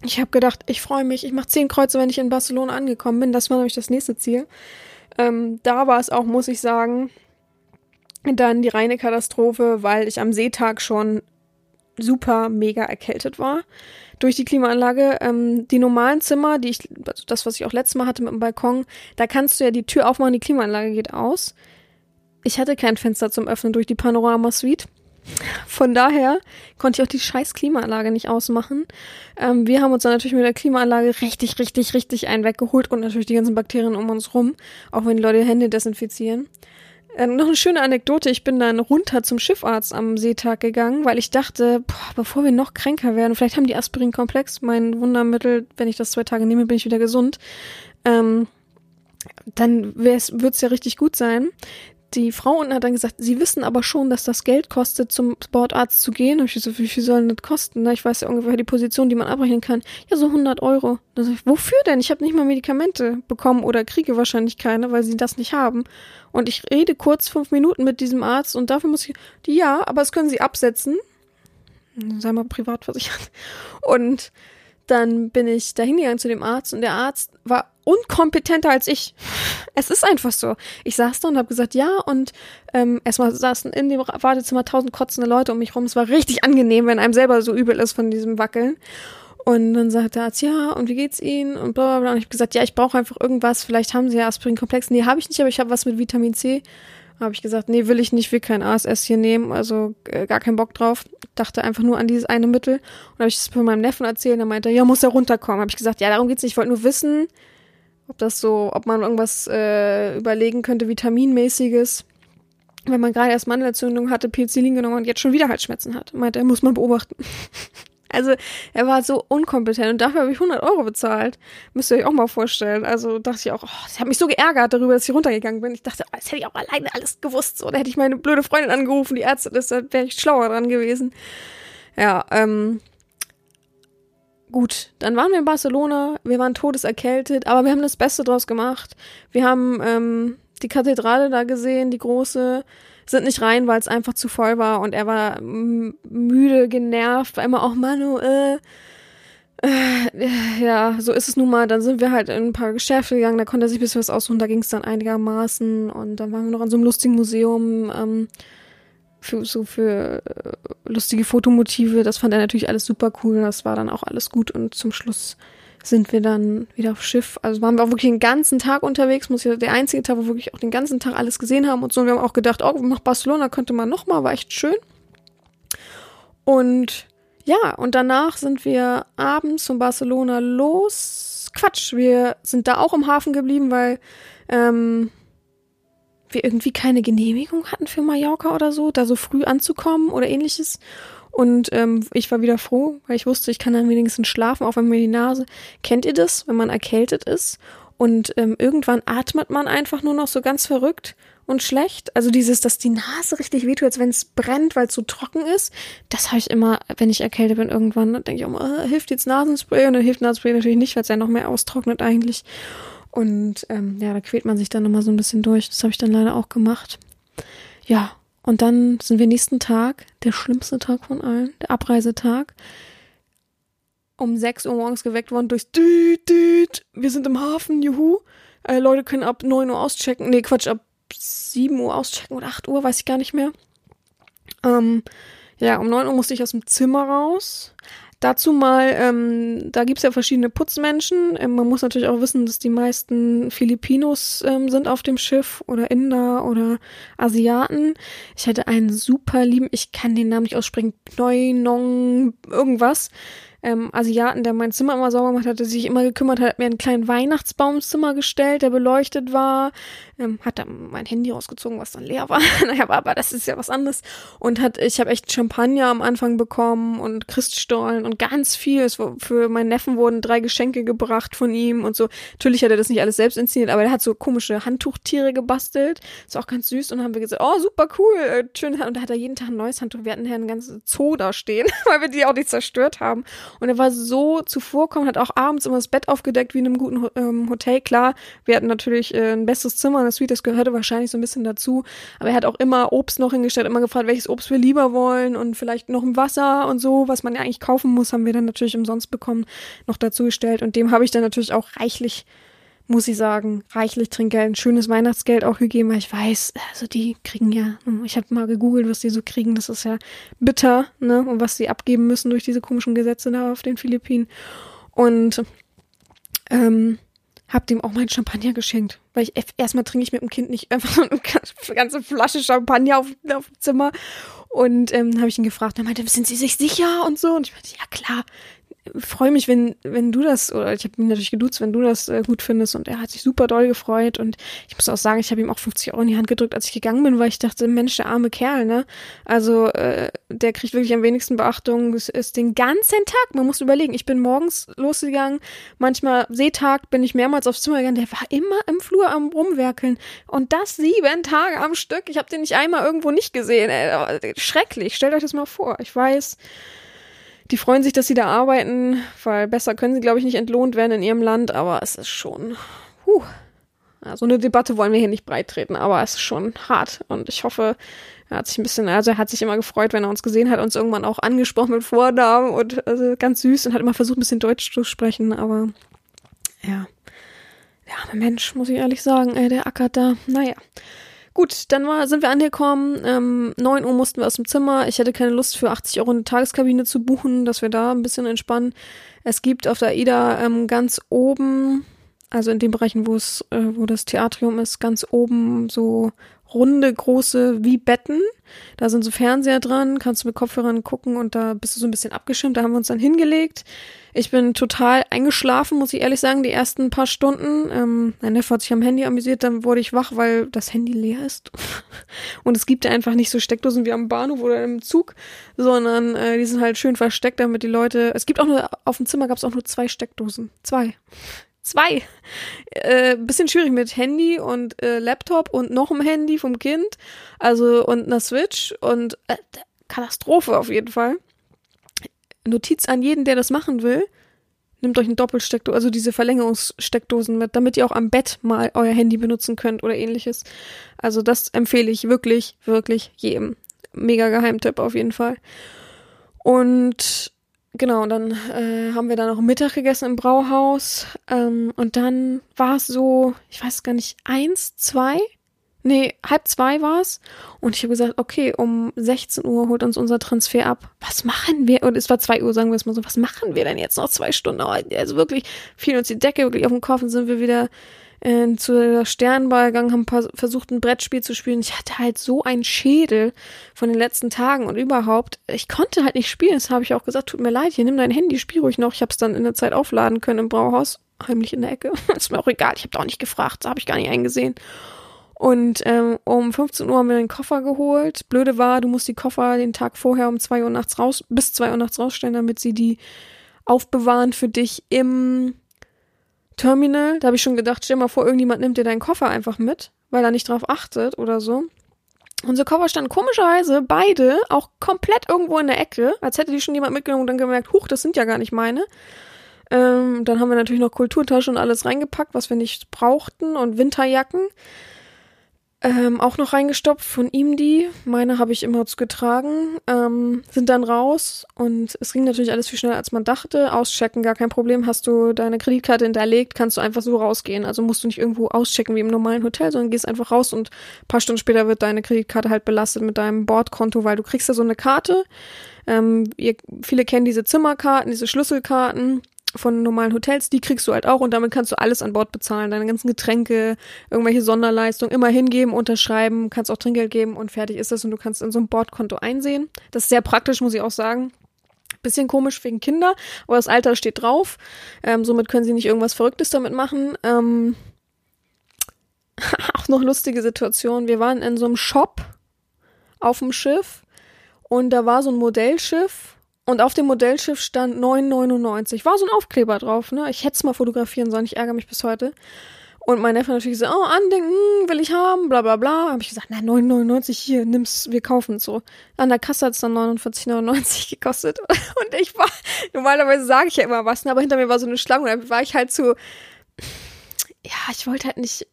Ich habe gedacht, ich freue mich, ich mache zehn Kreuze, wenn ich in Barcelona angekommen bin. Das war nämlich das nächste Ziel. Ähm, da war es auch, muss ich sagen, dann die reine Katastrophe, weil ich am Seetag schon super mega erkältet war durch die Klimaanlage. Ähm, die normalen Zimmer, die ich, also das, was ich auch letztes Mal hatte mit dem Balkon, da kannst du ja die Tür aufmachen, die Klimaanlage geht aus. Ich hatte kein Fenster zum Öffnen durch die Panorama-Suite. Von daher konnte ich auch die scheiß Klimaanlage nicht ausmachen. Ähm, wir haben uns dann natürlich mit der Klimaanlage richtig, richtig, richtig einen weggeholt und natürlich die ganzen Bakterien um uns rum, auch wenn die Leute Hände desinfizieren. Äh, noch eine schöne Anekdote. Ich bin dann runter zum Schiffarzt am Seetag gegangen, weil ich dachte, boah, bevor wir noch kränker werden, vielleicht haben die Aspirin-Komplex, mein Wundermittel, wenn ich das zwei Tage nehme, bin ich wieder gesund. Ähm, dann wird es ja richtig gut sein die Frau unten hat dann gesagt, sie wissen aber schon, dass das Geld kostet, zum Sportarzt zu gehen. Und ich so, wie viel soll das kosten? Ich weiß ja ungefähr die Position, die man abrechnen kann. Ja, so 100 Euro. Dann sag ich, wofür denn? Ich habe nicht mal Medikamente bekommen oder kriege wahrscheinlich keine, weil sie das nicht haben. Und ich rede kurz fünf Minuten mit diesem Arzt und dafür muss ich, ja, aber das können sie absetzen. Sei mal privat versichert. Und dann bin ich da hingegangen zu dem Arzt und der Arzt war unkompetenter als ich. Es ist einfach so. Ich saß da und habe gesagt, ja, und ähm, erstmal saßen in dem Wartezimmer tausend kotzende Leute um mich rum. Es war richtig angenehm, wenn einem selber so übel ist von diesem Wackeln. Und dann sagt der Arzt, ja, und wie geht's Ihnen? Und bla bla bla. Und ich habe gesagt, ja, ich brauche einfach irgendwas. Vielleicht haben Sie ja Aspirinkomplex. Nee, habe ich nicht, aber ich habe was mit Vitamin C. Habe ich gesagt, nee, will ich nicht, will kein ASS hier nehmen, also äh, gar keinen Bock drauf. Dachte einfach nur an dieses eine Mittel. Und habe ich das von meinem Neffen erzählt, der meinte, ja, muss er runterkommen. Habe ich gesagt, ja, darum geht's nicht. Ich wollte nur wissen, ob das so, ob man irgendwas äh, überlegen könnte, vitaminmäßiges. Wenn man gerade erst Mandelentzündung hatte, Penicillin genommen und jetzt schon wieder Halsschmerzen hat. Meinte, er muss man beobachten. Also er war so unkompetent und dafür habe ich 100 Euro bezahlt. Müsst ihr euch auch mal vorstellen. Also dachte ich auch, oh, das hat mich so geärgert darüber, dass ich runtergegangen bin. Ich dachte, das hätte ich auch alleine alles gewusst. So, da hätte ich meine blöde Freundin angerufen, die Ärzte, das wäre ich schlauer dran gewesen. Ja, ähm, gut, dann waren wir in Barcelona, wir waren todeserkältet, aber wir haben das Beste draus gemacht. Wir haben ähm, die Kathedrale da gesehen, die große, sind nicht rein, weil es einfach zu voll war und er war müde, genervt, war immer auch Manu, äh, äh, ja, so ist es nun mal. Dann sind wir halt in ein paar Geschäfte gegangen, da konnte er sich ein bisschen was aussuchen, da ging es dann einigermaßen und dann waren wir noch an so einem lustigen Museum, ähm, für so für äh, lustige Fotomotive. Das fand er natürlich alles super cool. Das war dann auch alles gut und zum Schluss sind wir dann wieder auf Schiff. Also waren wir auch wirklich den ganzen Tag unterwegs. Muss ja der einzige Tag, wo wir wirklich auch den ganzen Tag alles gesehen haben und so. Und wir haben auch gedacht, oh, nach Barcelona könnte man noch mal, war echt schön. Und ja, und danach sind wir abends von Barcelona los. Quatsch, wir sind da auch im Hafen geblieben, weil ähm, wir irgendwie keine Genehmigung hatten für Mallorca oder so, da so früh anzukommen oder ähnliches. Und ähm, ich war wieder froh, weil ich wusste, ich kann dann wenigstens schlafen, auch wenn mir die Nase. Kennt ihr das, wenn man erkältet ist? Und ähm, irgendwann atmet man einfach nur noch so ganz verrückt und schlecht. Also dieses, dass die Nase richtig wehtut, als wenn es brennt, weil es so trocken ist. Das habe ich immer, wenn ich erkältet bin, irgendwann, dann denke ich immer, äh, hilft jetzt Nasenspray? Und dann hilft Nasenspray natürlich nicht, weil es ja noch mehr austrocknet eigentlich. Und ähm, ja, da quält man sich dann immer so ein bisschen durch. Das habe ich dann leider auch gemacht. Ja, und dann sind wir nächsten Tag, der schlimmste Tag von allen, der Abreisetag, um 6 Uhr morgens geweckt worden durchs Düt, Düt. Wir sind im Hafen, juhu. Äh, Leute können ab 9 Uhr auschecken. Nee, Quatsch, ab 7 Uhr auschecken oder 8 Uhr, weiß ich gar nicht mehr. Ähm, ja, um 9 Uhr musste ich aus dem Zimmer raus. Dazu mal, ähm, da gibt's ja verschiedene Putzmenschen. Ähm, man muss natürlich auch wissen, dass die meisten Filipinos ähm, sind auf dem Schiff oder Inder oder Asiaten. Ich hatte einen super lieben, ich kann den Namen nicht aussprechen, Pnoi Nong irgendwas ähm, Asiaten, der mein Zimmer immer sauber gemacht hat, der sich immer gekümmert hat, hat mir einen kleinen Weihnachtsbaum ins Zimmer gestellt, der beleuchtet war, ähm, hat dann mein Handy rausgezogen, was dann leer war. naja, aber das ist ja was anderes. Und hat, ich habe echt Champagner am Anfang bekommen und Christstollen und ganz viel. Es, für meinen Neffen wurden drei Geschenke gebracht von ihm und so. Natürlich hat er das nicht alles selbst inszeniert, aber er hat so komische Handtuchtiere gebastelt. Ist auch ganz süß. Und dann haben wir gesagt, oh, super cool, äh, schön. Und da hat er jeden Tag ein neues Handtuch. Wir hatten ja ein ganzes Zoo da stehen, weil wir die auch nicht zerstört haben. Und er war so zuvorkommend, hat auch abends immer das Bett aufgedeckt wie in einem guten ähm, Hotel. Klar, wir hatten natürlich äh, ein bestes Zimmer der Suite, das gehörte wahrscheinlich so ein bisschen dazu. Aber er hat auch immer Obst noch hingestellt, immer gefragt, welches Obst wir lieber wollen und vielleicht noch ein Wasser und so, was man ja eigentlich kaufen muss, haben wir dann natürlich umsonst bekommen, noch dazu gestellt. Und dem habe ich dann natürlich auch reichlich muss ich sagen, reichlich Trinkgeld, ein schönes Weihnachtsgeld auch gegeben, weil ich weiß, also die kriegen ja, ich habe mal gegoogelt, was die so kriegen, das ist ja bitter, ne, und was sie abgeben müssen durch diese komischen Gesetze da auf den Philippinen. Und ähm, hab dem auch mein Champagner geschenkt, weil ich erstmal trinke ich mit dem Kind nicht einfach eine ganze Flasche Champagner auf, auf dem Zimmer. Und ähm, habe ich ihn gefragt, er meinte, sind Sie sich sicher und so? Und ich meinte, ja klar, freue mich, wenn, wenn du das, oder ich habe ihn natürlich geduzt, wenn du das äh, gut findest. Und er hat sich super doll gefreut. Und ich muss auch sagen, ich habe ihm auch 50 Euro in die Hand gedrückt, als ich gegangen bin, weil ich dachte, Mensch, der arme Kerl, ne? Also, äh, der kriegt wirklich am wenigsten Beachtung. Es ist den ganzen Tag. Man muss überlegen, ich bin morgens losgegangen, manchmal Seetag bin ich mehrmals aufs Zimmer gegangen. Der war immer im Flur am Rumwerkeln. Und das sieben Tage am Stück. Ich habe den nicht einmal irgendwo nicht gesehen. Ey. Schrecklich. Stellt euch das mal vor. Ich weiß, die freuen sich, dass sie da arbeiten, weil besser können sie, glaube ich, nicht entlohnt werden in ihrem Land, aber es ist schon, huh. Ja, so eine Debatte wollen wir hier nicht breit treten, aber es ist schon hart und ich hoffe, er hat sich ein bisschen, also er hat sich immer gefreut, wenn er uns gesehen hat, uns irgendwann auch angesprochen mit Vornamen und also ganz süß und hat immer versucht, ein bisschen Deutsch zu sprechen, aber ja, der arme Mensch, muss ich ehrlich sagen, ey, der ackert da, naja. Gut, dann war, sind wir angekommen. Ähm, 9 Uhr mussten wir aus dem Zimmer. Ich hatte keine Lust für 80 Euro eine Tageskabine zu buchen, dass wir da ein bisschen entspannen. Es gibt auf der AIDA ähm, ganz oben, also in den Bereichen, wo es, äh, wo das Theatrium ist, ganz oben so runde, große wie Betten. Da sind so Fernseher dran, kannst du mit Kopfhörern gucken und da bist du so ein bisschen abgeschirmt. Da haben wir uns dann hingelegt. Ich bin total eingeschlafen, muss ich ehrlich sagen, die ersten paar Stunden. Ähm, mein Neffe hat sich am Handy amüsiert, dann wurde ich wach, weil das Handy leer ist. und es gibt einfach nicht so Steckdosen wie am Bahnhof oder im Zug, sondern äh, die sind halt schön versteckt, damit die Leute. Es gibt auch nur, auf dem Zimmer gab es auch nur zwei Steckdosen. Zwei. Zwei. Äh, bisschen schwierig mit Handy und äh, Laptop und noch einem Handy vom Kind. Also und einer Switch und äh, Katastrophe auf jeden Fall. Notiz an jeden, der das machen will. Nehmt euch ein Doppelsteckdose, also diese Verlängerungssteckdosen mit, damit ihr auch am Bett mal euer Handy benutzen könnt oder ähnliches. Also das empfehle ich wirklich, wirklich jedem. Mega Geheimtipp auf jeden Fall. Und genau, dann äh, haben wir da noch Mittag gegessen im Brauhaus. Ähm, und dann war es so, ich weiß gar nicht, eins, zwei, nee, halb zwei war es. Und ich habe gesagt, okay, um 16 Uhr holt uns unser Transfer ab. Was machen wir? Und es war zwei Uhr, sagen wir es mal so, was machen wir denn jetzt noch zwei Stunden? Also wirklich fiel uns die Decke wirklich auf den Kopf und sind wir wieder äh, zur Sternball gegangen, haben versucht, ein Brettspiel zu spielen. Ich hatte halt so einen Schädel von den letzten Tagen und überhaupt. Ich konnte halt nicht spielen. Das habe ich auch gesagt, tut mir leid, hier nimm dein Handy, spiel ruhig noch. Ich habe es dann in der Zeit aufladen können im Brauhaus, heimlich in der Ecke. ist mir auch egal, ich habe da auch nicht gefragt, das habe ich gar nicht eingesehen. Und ähm, um 15 Uhr haben wir den Koffer geholt. Blöde war, du musst die Koffer den Tag vorher um 2 Uhr nachts raus, bis 2 Uhr nachts rausstellen, damit sie die aufbewahren für dich im Terminal, da habe ich schon gedacht, stell mal vor, irgendjemand nimmt dir deinen Koffer einfach mit, weil er nicht drauf achtet oder so. Unsere Koffer standen komischerweise beide auch komplett irgendwo in der Ecke, als hätte die schon jemand mitgenommen und dann gemerkt, huch, das sind ja gar nicht meine. Ähm, dann haben wir natürlich noch Kulturtasche und alles reingepackt, was wir nicht brauchten und Winterjacken ähm, auch noch reingestopft von ihm die. Meine habe ich immer zu getragen. Ähm, sind dann raus und es ging natürlich alles viel schneller, als man dachte. Auschecken, gar kein Problem. Hast du deine Kreditkarte hinterlegt, kannst du einfach so rausgehen. Also musst du nicht irgendwo auschecken wie im normalen Hotel, sondern gehst einfach raus und paar Stunden später wird deine Kreditkarte halt belastet mit deinem Bordkonto, weil du kriegst ja so eine Karte. Ähm, ihr, viele kennen diese Zimmerkarten, diese Schlüsselkarten von normalen Hotels, die kriegst du halt auch und damit kannst du alles an Bord bezahlen. Deine ganzen Getränke, irgendwelche Sonderleistungen, immer hingeben, unterschreiben, kannst auch Trinkgeld geben und fertig ist es und du kannst in so ein Bordkonto einsehen. Das ist sehr praktisch, muss ich auch sagen. Bisschen komisch wegen Kinder, aber das Alter steht drauf. Ähm, somit können sie nicht irgendwas Verrücktes damit machen. Ähm, auch noch lustige Situation. Wir waren in so einem Shop auf dem Schiff und da war so ein Modellschiff und auf dem Modellschiff stand 9,99. War so ein Aufkleber drauf, ne? Ich hätte es mal fotografieren sollen, ich ärgere mich bis heute. Und mein Neffe natürlich so, oh, Andenken, hm, will ich haben, bla bla bla. Habe ich gesagt, na, 9,99 hier, nimm's, wir kaufen so. An der Kasse hat's dann 49,99 gekostet. Und ich war, normalerweise sage ich ja immer was, ne? aber hinter mir war so eine Schlange und dann war ich halt so, ja, ich wollte halt nicht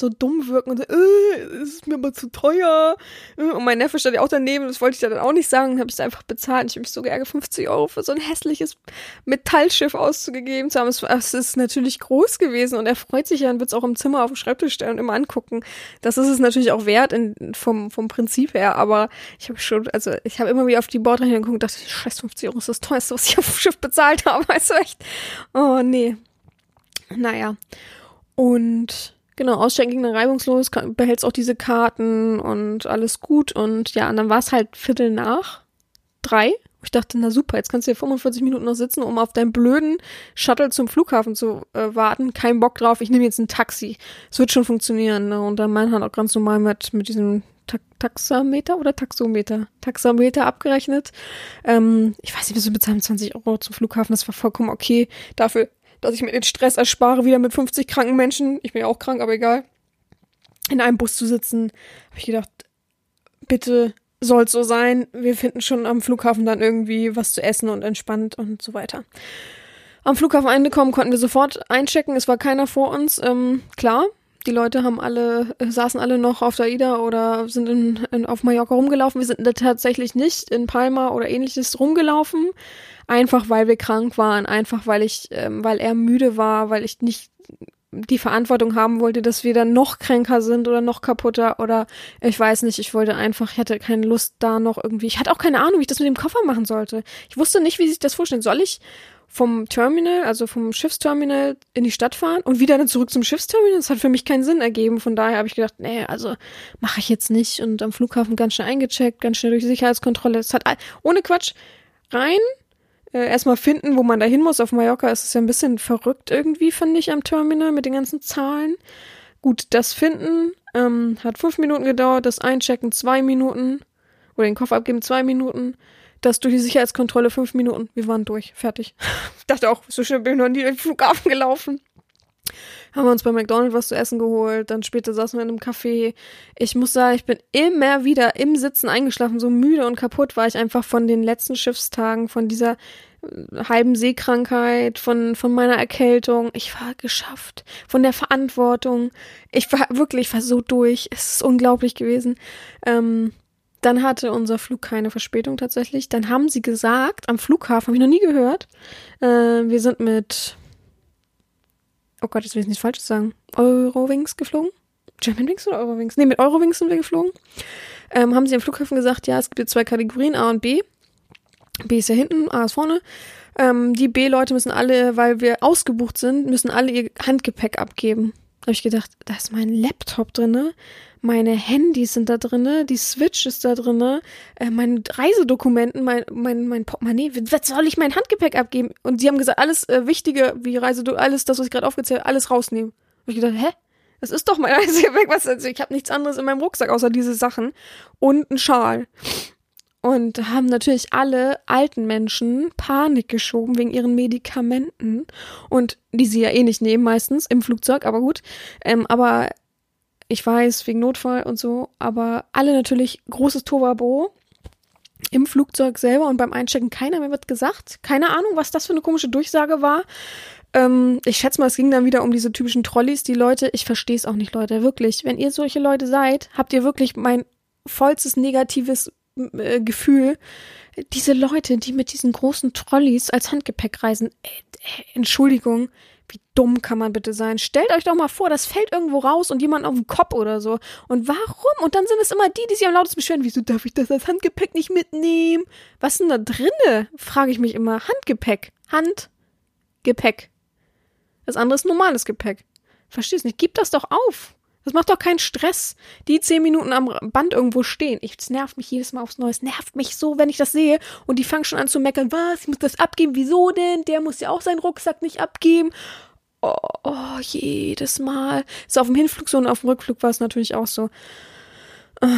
so dumm wirken und so, äh, ist mir aber zu teuer. Äh, und mein Neffe stand ja auch daneben, das wollte ich dann auch nicht sagen, habe ich es einfach bezahlt. Ich habe mich so geärgert, 50 Euro für so ein hässliches Metallschiff auszugegeben zu haben. Es, es ist natürlich groß gewesen und er freut sich ja und wird es auch im Zimmer auf dem Schreibtisch stellen und immer angucken. Das ist es natürlich auch wert in, vom, vom Prinzip her, aber ich habe schon, also ich habe immer wieder auf die Bordrechnung geguckt und dachte, scheiß 50 Euro ist das teuerste, was ich auf dem Schiff bezahlt habe. Du echt? Oh, nee. Naja. Und Genau, Aussteigen ging dann reibungslos, behältst auch diese Karten und alles gut. Und ja, und dann war es halt Viertel nach drei. Ich dachte, na super, jetzt kannst du hier 45 Minuten noch sitzen, um auf deinen blöden Shuttle zum Flughafen zu äh, warten. Kein Bock drauf, ich nehme jetzt ein Taxi. Es wird schon funktionieren. Ne? Und dann mein hat auch ganz normal mit, mit diesem Ta Taxameter oder Taxometer? Taxameter abgerechnet. Ähm, ich weiß nicht, sind bezahlen 20 Euro zum Flughafen, das war vollkommen okay. Dafür dass ich mir den Stress erspare, wieder mit 50 kranken Menschen, ich bin ja auch krank, aber egal, in einem Bus zu sitzen, habe ich gedacht, bitte soll so sein. Wir finden schon am Flughafen dann irgendwie was zu essen und entspannt und so weiter. Am Flughafen angekommen konnten wir sofort einchecken. Es war keiner vor uns. Ähm, klar, die Leute haben alle, saßen alle noch auf der Ida oder sind in, in, auf Mallorca rumgelaufen. Wir sind tatsächlich nicht in Palma oder ähnliches rumgelaufen. Einfach weil wir krank waren, einfach weil ich, ähm, weil er müde war, weil ich nicht die Verantwortung haben wollte, dass wir dann noch kränker sind oder noch kaputter oder ich weiß nicht, ich wollte einfach, ich hatte keine Lust da noch irgendwie, ich hatte auch keine Ahnung, wie ich das mit dem Koffer machen sollte. Ich wusste nicht, wie sich das vorstellen. Soll ich vom Terminal, also vom Schiffsterminal in die Stadt fahren und wieder dann zurück zum Schiffsterminal? Das hat für mich keinen Sinn ergeben. Von daher habe ich gedacht, nee, also mache ich jetzt nicht und am Flughafen ganz schnell eingecheckt, ganz schnell durch die Sicherheitskontrolle. Es hat ohne Quatsch rein, äh, erstmal finden, wo man da hin muss. Auf Mallorca ist es ja ein bisschen verrückt irgendwie, fand ich, am Terminal mit den ganzen Zahlen. Gut, das Finden ähm, hat fünf Minuten gedauert, das Einchecken zwei Minuten oder den Koffer abgeben zwei Minuten, das durch die Sicherheitskontrolle fünf Minuten. Wir waren durch, fertig. ich dachte auch, so schnell bin ich noch nie durch den Flughafen gelaufen. Haben wir uns bei McDonald's was zu essen geholt, dann später saßen wir in einem Café. Ich muss sagen, ich bin immer wieder im Sitzen eingeschlafen, so müde und kaputt war ich einfach von den letzten Schiffstagen, von dieser äh, halben Seekrankheit, von, von meiner Erkältung. Ich war geschafft. Von der Verantwortung. Ich war wirklich, ich war so durch. Es ist unglaublich gewesen. Ähm, dann hatte unser Flug keine Verspätung tatsächlich. Dann haben sie gesagt, am Flughafen, habe ich noch nie gehört, äh, wir sind mit oh Gott, jetzt will ich nicht falsch sagen, Eurowings geflogen? Germanwings oder Eurowings? Nee, mit Eurowings sind wir geflogen. Ähm, haben sie am Flughafen gesagt, ja, es gibt jetzt zwei Kategorien, A und B. B ist ja hinten, A ist vorne. Ähm, die B-Leute müssen alle, weil wir ausgebucht sind, müssen alle ihr Handgepäck abgeben. Habe ich gedacht, da ist mein Laptop drinne, meine Handys sind da drinne, die Switch ist da drinne, äh, meine Reisedokumenten, mein, mein, mein Portemonnaie, was soll ich mein Handgepäck abgeben? Und sie haben gesagt, alles äh, Wichtige, wie Reisedo, alles das, was ich gerade aufgezählt alles rausnehmen. Und ich gedacht, hä? Das ist doch mein Reisegepäck, was, also ich habe nichts anderes in meinem Rucksack außer diese Sachen und einen Schal. Und haben natürlich alle alten Menschen Panik geschoben wegen ihren Medikamenten. Und die sie ja eh nicht nehmen meistens im Flugzeug, aber gut. Ähm, aber ich weiß, wegen Notfall und so, aber alle natürlich großes Tobabo im Flugzeug selber und beim Einchecken keiner mehr wird gesagt. Keine Ahnung, was das für eine komische Durchsage war. Ähm, ich schätze mal, es ging dann wieder um diese typischen Trolleys, die Leute, ich verstehe es auch nicht, Leute, wirklich. Wenn ihr solche Leute seid, habt ihr wirklich mein vollstes negatives äh, Gefühl. Diese Leute, die mit diesen großen Trolleys als Handgepäck reisen, äh, äh, Entschuldigung, wie dumm kann man bitte sein? Stellt euch doch mal vor, das fällt irgendwo raus und jemand auf den Kopf oder so. Und warum? Und dann sind es immer die, die sich am lautesten beschweren. Wieso darf ich das als Handgepäck nicht mitnehmen? Was ist denn da drinne? Frage ich mich immer. Handgepäck. Handgepäck. Das andere ist normales Gepäck. Verstehst nicht? Gib das doch auf. Das macht doch keinen Stress. Die zehn Minuten am Band irgendwo stehen. Ich, es nervt mich jedes Mal aufs Neue. Es nervt mich so, wenn ich das sehe. Und die fangen schon an zu meckern. Was? Ich muss das abgeben. Wieso denn? Der muss ja auch seinen Rucksack nicht abgeben. Oh, oh jedes Mal. So auf dem Hinflug so und auf dem Rückflug war es natürlich auch so. Uh,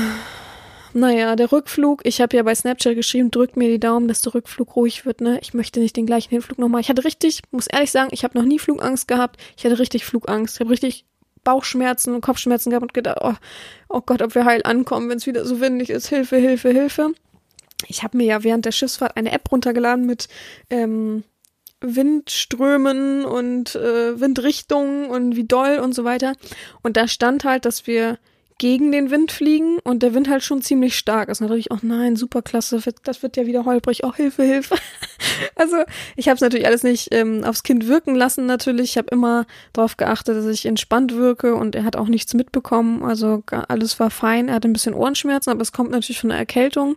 naja, der Rückflug, ich habe ja bei Snapchat geschrieben, drückt mir die Daumen, dass der Rückflug ruhig wird, ne? Ich möchte nicht den gleichen Hinflug nochmal. Ich hatte richtig, muss ehrlich sagen, ich habe noch nie Flugangst gehabt. Ich hatte richtig Flugangst. Ich habe richtig Bauchschmerzen und Kopfschmerzen gehabt und gedacht, oh, oh Gott, ob wir heil ankommen, wenn es wieder so windig ist. Hilfe, Hilfe, Hilfe. Ich habe mir ja während der Schiffsfahrt eine App runtergeladen mit ähm, Windströmen und äh, Windrichtungen und wie doll und so weiter. Und da stand halt, dass wir gegen den Wind fliegen und der Wind halt schon ziemlich stark ist. Natürlich, oh nein, super klasse, das wird ja wieder holprig, oh Hilfe, Hilfe. also ich habe es natürlich alles nicht ähm, aufs Kind wirken lassen natürlich. Ich habe immer darauf geachtet, dass ich entspannt wirke und er hat auch nichts mitbekommen. Also alles war fein. Er hatte ein bisschen Ohrenschmerzen, aber es kommt natürlich von der Erkältung.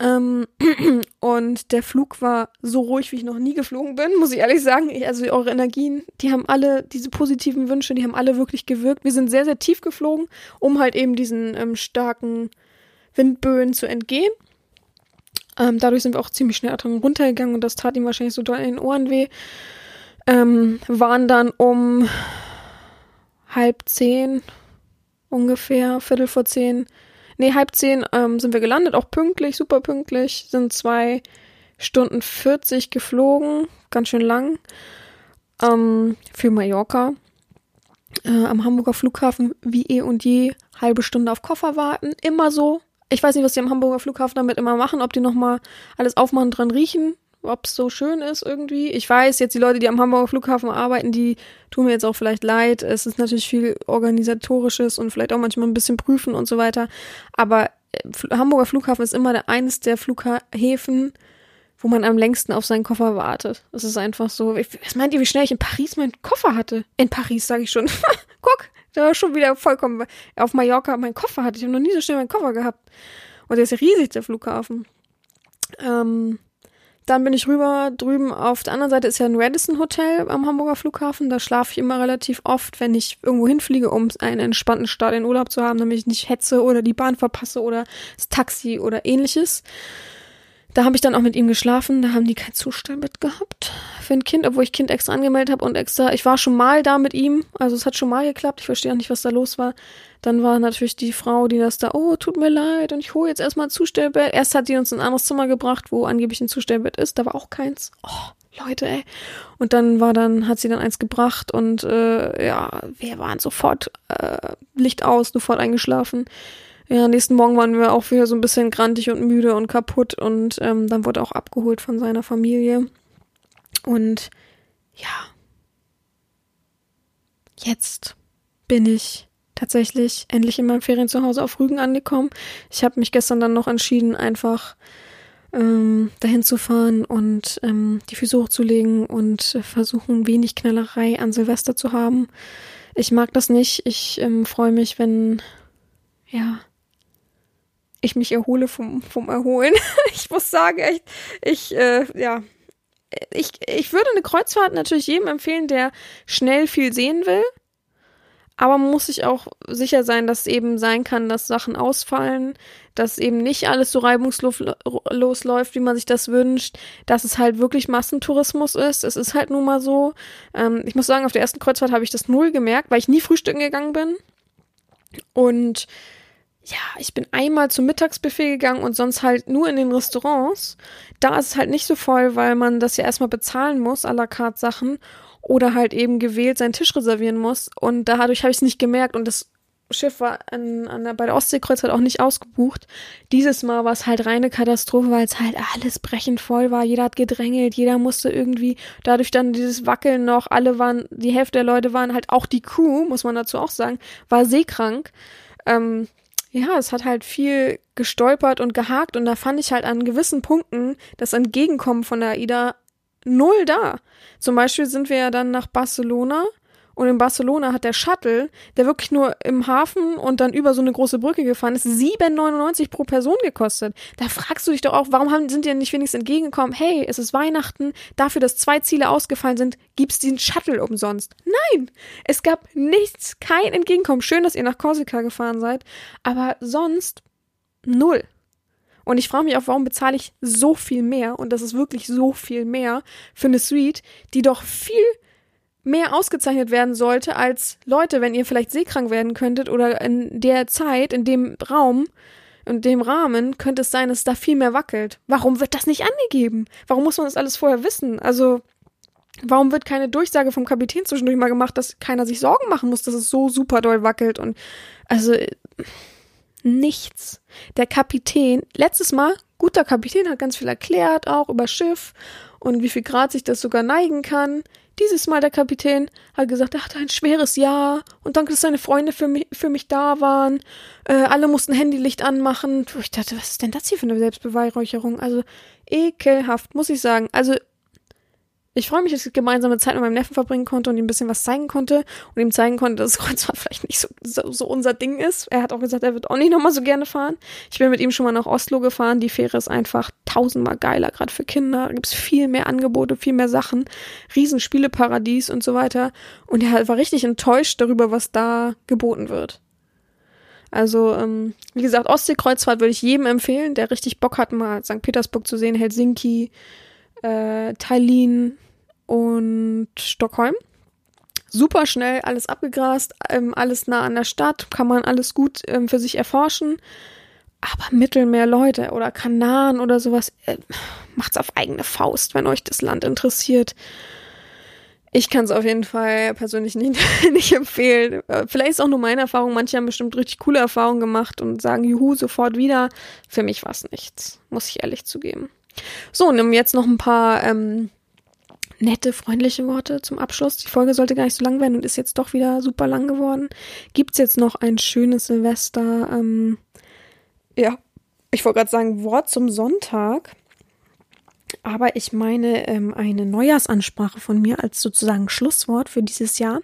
Ähm, und der Flug war so ruhig, wie ich noch nie geflogen bin, muss ich ehrlich sagen. Ich, also eure Energien, die haben alle, diese positiven Wünsche, die haben alle wirklich gewirkt. Wir sind sehr, sehr tief geflogen, um halt eben diesen ähm, starken Windböen zu entgehen. Ähm, dadurch sind wir auch ziemlich schnell dran runtergegangen und das tat ihm wahrscheinlich so doll in den Ohren weh. Ähm, waren dann um halb zehn ungefähr, Viertel vor zehn, Nee, halb zehn ähm, sind wir gelandet, auch pünktlich, super pünktlich. Sind zwei Stunden 40 geflogen, ganz schön lang. Ähm, für Mallorca. Äh, am Hamburger Flughafen wie eh und je halbe Stunde auf Koffer warten. Immer so. Ich weiß nicht, was die am Hamburger Flughafen damit immer machen, ob die nochmal alles aufmachen, dran riechen ob es so schön ist irgendwie. Ich weiß, jetzt die Leute, die am Hamburger Flughafen arbeiten, die tun mir jetzt auch vielleicht leid. Es ist natürlich viel organisatorisches und vielleicht auch manchmal ein bisschen prüfen und so weiter. Aber äh, Hamburger Flughafen ist immer der eines der Flughäfen, wo man am längsten auf seinen Koffer wartet. Das ist einfach so. Was meint ihr, wie schnell ich in Paris meinen Koffer hatte? In Paris, sage ich schon. Guck, da war schon wieder vollkommen auf Mallorca meinen Koffer hatte. Ich habe noch nie so schnell meinen Koffer gehabt. Und der ist riesig, der Flughafen. Ähm, dann bin ich rüber drüben auf der anderen Seite ist ja ein Radisson Hotel am Hamburger Flughafen. Da schlafe ich immer relativ oft, wenn ich irgendwo hinfliege, um einen entspannten Start in Urlaub zu haben, damit ich nicht hetze oder die Bahn verpasse oder das Taxi oder ähnliches. Da habe ich dann auch mit ihm geschlafen. Da haben die kein Zustellbett gehabt für ein Kind, obwohl ich Kind extra angemeldet habe und extra. Ich war schon mal da mit ihm, also es hat schon mal geklappt. Ich verstehe auch nicht, was da los war. Dann war natürlich die Frau, die das da, oh, tut mir leid und ich hole jetzt erstmal ein Zustellbett. Erst hat die uns ein anderes Zimmer gebracht, wo angeblich ein Zustellbett ist. Da war auch keins. Oh, Leute, ey. Und dann war dann, hat sie dann eins gebracht und äh, ja, wir waren sofort äh, Licht aus, sofort eingeschlafen. Ja, nächsten Morgen waren wir auch wieder so ein bisschen grantig und müde und kaputt und ähm, dann wurde auch abgeholt von seiner Familie. Und ja, jetzt bin ich tatsächlich endlich in meinem Ferienzuhause auf Rügen angekommen. Ich habe mich gestern dann noch entschieden, einfach ähm, dahin zu fahren und ähm, die Füße hochzulegen und versuchen, wenig Knallerei an Silvester zu haben. Ich mag das nicht. Ich ähm, freue mich, wenn ja ich mich erhole vom, vom Erholen. ich muss sagen, echt, ich, äh, ja, ich, ich würde eine Kreuzfahrt natürlich jedem empfehlen, der schnell viel sehen will. Aber man muss sich auch sicher sein, dass es eben sein kann, dass Sachen ausfallen, dass eben nicht alles so reibungslos läuft, wie man sich das wünscht, dass es halt wirklich Massentourismus ist. Es ist halt nun mal so. Ähm, ich muss sagen, auf der ersten Kreuzfahrt habe ich das null gemerkt, weil ich nie frühstücken gegangen bin. Und ja, ich bin einmal zum Mittagsbuffet gegangen und sonst halt nur in den Restaurants. Da ist es halt nicht so voll, weil man das ja erstmal bezahlen muss, à la carte Sachen. Oder halt eben gewählt seinen Tisch reservieren muss. Und dadurch habe ich es nicht gemerkt und das Schiff war an, an der, bei der Ostseekreuzfahrt auch nicht ausgebucht. Dieses Mal war es halt reine Katastrophe, weil es halt alles brechend voll war. Jeder hat gedrängelt, jeder musste irgendwie, dadurch dann dieses Wackeln noch, alle waren, die Hälfte der Leute waren halt, auch die Crew, muss man dazu auch sagen, war seekrank. Ähm, ja, es hat halt viel gestolpert und gehakt und da fand ich halt an gewissen Punkten das Entgegenkommen von der AIDA null da. Zum Beispiel sind wir ja dann nach Barcelona und in Barcelona hat der Shuttle, der wirklich nur im Hafen und dann über so eine große Brücke gefahren ist, 7,99 pro Person gekostet. Da fragst du dich doch auch, warum haben, sind dir nicht wenigstens entgegengekommen? Hey, es ist Weihnachten, dafür, dass zwei Ziele ausgefallen sind, gibt's diesen Shuttle umsonst. Nein! Es gab nichts, kein Entgegenkommen. Schön, dass ihr nach Korsika gefahren seid, aber sonst null. Und ich frage mich auch, warum bezahle ich so viel mehr, und das ist wirklich so viel mehr, für eine Suite, die doch viel mehr ausgezeichnet werden sollte als Leute, wenn ihr vielleicht seekrank werden könntet oder in der Zeit, in dem Raum, in dem Rahmen könnte es sein, dass da viel mehr wackelt. Warum wird das nicht angegeben? Warum muss man das alles vorher wissen? Also, warum wird keine Durchsage vom Kapitän zwischendurch mal gemacht, dass keiner sich Sorgen machen muss, dass es so super doll wackelt und, also, nichts. Der Kapitän, letztes Mal, guter Kapitän, hat ganz viel erklärt, auch über Schiff und wie viel Grad sich das sogar neigen kann. Dieses Mal der Kapitän hat gesagt, er hatte ein schweres Jahr und danke, dass seine Freunde für mich, für mich da waren. Äh, alle mussten Handylicht anmachen. Ich dachte, was ist denn das hier für eine Selbstbeweihräucherung? Also ekelhaft, muss ich sagen. Also ich freue mich, dass ich gemeinsame Zeit mit meinem Neffen verbringen konnte und ihm ein bisschen was zeigen konnte und ihm zeigen konnte, dass Kreuzfahrt vielleicht nicht so, so, so unser Ding ist. Er hat auch gesagt, er wird auch nicht nochmal so gerne fahren. Ich bin mit ihm schon mal nach Oslo gefahren. Die Fähre ist einfach tausendmal geiler, gerade für Kinder. Da gibt's viel mehr Angebote, viel mehr Sachen. Riesenspieleparadies und so weiter. Und er war richtig enttäuscht darüber, was da geboten wird. Also, ähm, wie gesagt, Ostseekreuzfahrt würde ich jedem empfehlen, der richtig Bock hat, mal St. Petersburg zu sehen, Helsinki, äh, Tallinn, und Stockholm. Super schnell, alles abgegrast, ähm, alles nah an der Stadt, kann man alles gut ähm, für sich erforschen. Aber Mittelmeer, Leute, oder Kanaren oder sowas, äh, macht's auf eigene Faust, wenn euch das Land interessiert. Ich kann es auf jeden Fall persönlich nicht, nicht empfehlen. Äh, vielleicht ist auch nur meine Erfahrung. Manche haben bestimmt richtig coole Erfahrungen gemacht und sagen, juhu, sofort wieder. Für mich war es nichts, muss ich ehrlich zugeben. So, und jetzt noch ein paar ähm, nette, freundliche Worte zum Abschluss. Die Folge sollte gar nicht so lang werden und ist jetzt doch wieder super lang geworden. Gibt's jetzt noch ein schönes Silvester? Ähm, ja, ich wollte gerade sagen, Wort zum Sonntag. Aber ich meine ähm, eine Neujahrsansprache von mir als sozusagen Schlusswort für dieses Jahr.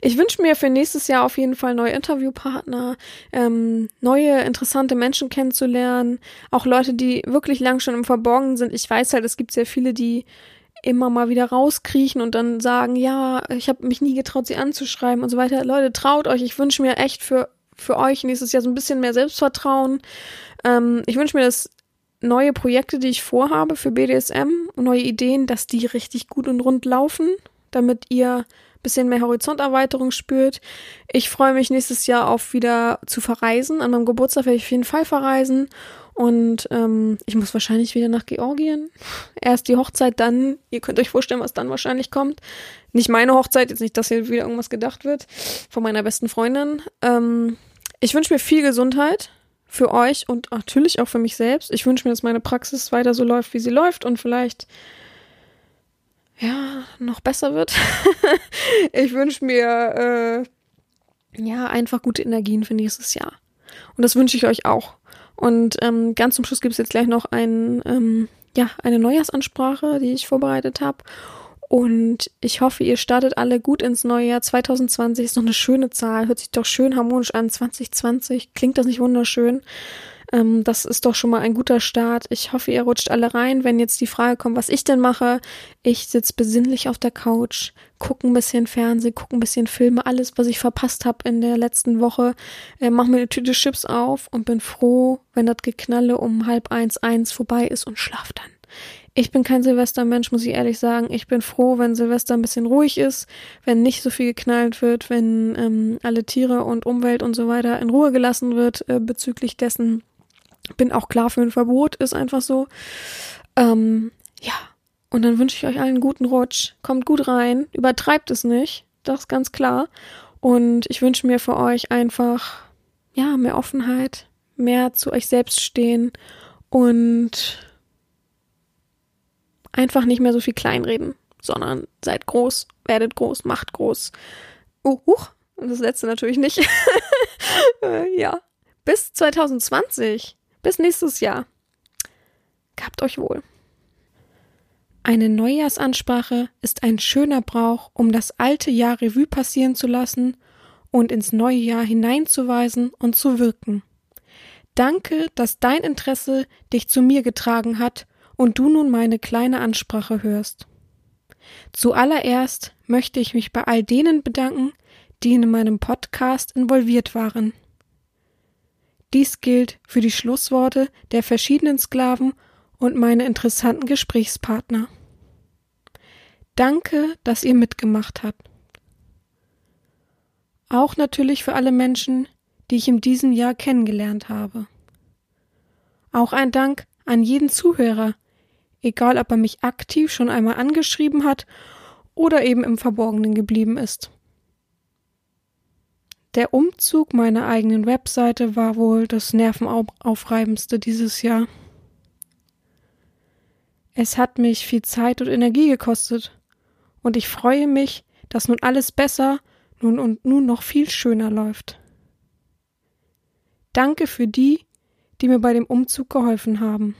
Ich wünsche mir für nächstes Jahr auf jeden Fall neue Interviewpartner, ähm, neue interessante Menschen kennenzulernen, auch Leute, die wirklich lang schon im Verborgenen sind. Ich weiß halt, es gibt sehr viele, die immer mal wieder rauskriechen und dann sagen, ja, ich habe mich nie getraut, sie anzuschreiben und so weiter. Leute, traut euch. Ich wünsche mir echt für für euch nächstes Jahr so ein bisschen mehr Selbstvertrauen. Ähm, ich wünsche mir, dass neue Projekte, die ich vorhabe für BDSM, neue Ideen, dass die richtig gut und rund laufen, damit ihr ein bisschen mehr Horizonterweiterung spürt. Ich freue mich nächstes Jahr auf wieder zu verreisen. An meinem Geburtstag werde ich auf jeden Fall verreisen. Und ähm, ich muss wahrscheinlich wieder nach Georgien. Erst die Hochzeit, dann, ihr könnt euch vorstellen, was dann wahrscheinlich kommt. Nicht meine Hochzeit, jetzt nicht, dass hier wieder irgendwas gedacht wird, von meiner besten Freundin. Ähm, ich wünsche mir viel Gesundheit, für euch und natürlich auch für mich selbst. Ich wünsche mir, dass meine Praxis weiter so läuft, wie sie läuft und vielleicht ja noch besser wird. ich wünsche mir äh, ja einfach gute Energien für nächstes Jahr. Und das wünsche ich euch auch. Und ähm, ganz zum Schluss gibt es jetzt gleich noch ein, ähm, ja, eine Neujahrsansprache, die ich vorbereitet habe. Und ich hoffe, ihr startet alle gut ins neue Jahr. 2020 ist noch eine schöne Zahl, hört sich doch schön harmonisch an. 2020, klingt das nicht wunderschön? Ähm, das ist doch schon mal ein guter Start. Ich hoffe, ihr rutscht alle rein. Wenn jetzt die Frage kommt, was ich denn mache, ich sitze besinnlich auf der Couch, gucke ein bisschen Fernsehen, gucke ein bisschen Filme, alles, was ich verpasst habe in der letzten Woche, äh, mache mir eine Tüte Chips auf und bin froh, wenn das Geknalle um halb eins, eins vorbei ist und schlaf dann. Ich bin kein Silvestermensch, muss ich ehrlich sagen. Ich bin froh, wenn Silvester ein bisschen ruhig ist, wenn nicht so viel geknallt wird, wenn ähm, alle Tiere und Umwelt und so weiter in Ruhe gelassen wird äh, bezüglich dessen. Bin auch klar für ein Verbot, ist einfach so. Ähm, ja, und dann wünsche ich euch allen einen guten Rutsch. Kommt gut rein, übertreibt es nicht, das ist ganz klar. Und ich wünsche mir für euch einfach, ja, mehr Offenheit, mehr zu euch selbst stehen und einfach nicht mehr so viel kleinreden, sondern seid groß, werdet groß, macht groß. Oh, huch, das letzte natürlich nicht. Äh, ja. Bis 2020. Bis nächstes Jahr. Gabt euch wohl. Eine Neujahrsansprache ist ein schöner Brauch, um das alte Jahr Revue passieren zu lassen und ins neue Jahr hineinzuweisen und zu wirken. Danke, dass dein Interesse dich zu mir getragen hat und du nun meine kleine Ansprache hörst. Zuallererst möchte ich mich bei all denen bedanken, die in meinem Podcast involviert waren. Dies gilt für die Schlussworte der verschiedenen Sklaven und meine interessanten Gesprächspartner. Danke, dass ihr mitgemacht habt. Auch natürlich für alle Menschen, die ich in diesem Jahr kennengelernt habe. Auch ein Dank an jeden Zuhörer, egal ob er mich aktiv schon einmal angeschrieben hat oder eben im Verborgenen geblieben ist. Der Umzug meiner eigenen Webseite war wohl das nervenaufreibendste dieses Jahr. Es hat mich viel Zeit und Energie gekostet, und ich freue mich, dass nun alles besser nun und nun noch viel schöner läuft. Danke für die, die mir bei dem Umzug geholfen haben.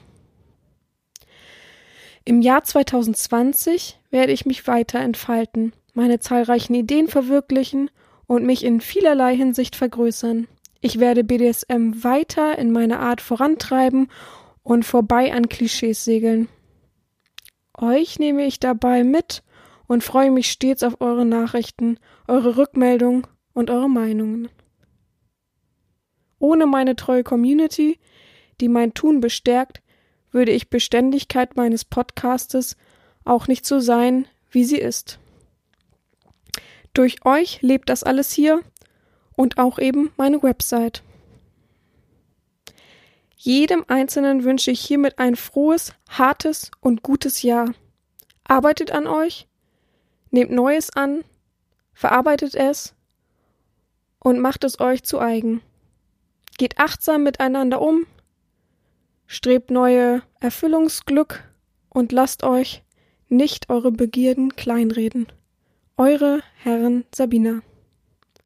Im Jahr 2020 werde ich mich weiter entfalten, meine zahlreichen Ideen verwirklichen und mich in vielerlei Hinsicht vergrößern. Ich werde BDSM weiter in meiner Art vorantreiben und vorbei an Klischees segeln. Euch nehme ich dabei mit und freue mich stets auf eure Nachrichten, eure Rückmeldungen und eure Meinungen. Ohne meine treue Community, die mein Tun bestärkt, würde ich Beständigkeit meines Podcastes auch nicht so sein, wie sie ist. Durch euch lebt das alles hier und auch eben meine Website. Jedem Einzelnen wünsche ich hiermit ein frohes, hartes und gutes Jahr. Arbeitet an euch, nehmt Neues an, verarbeitet es und macht es euch zu eigen. Geht achtsam miteinander um, strebt neue Erfüllungsglück und lasst euch nicht eure Begierden kleinreden. Eure Herren Sabina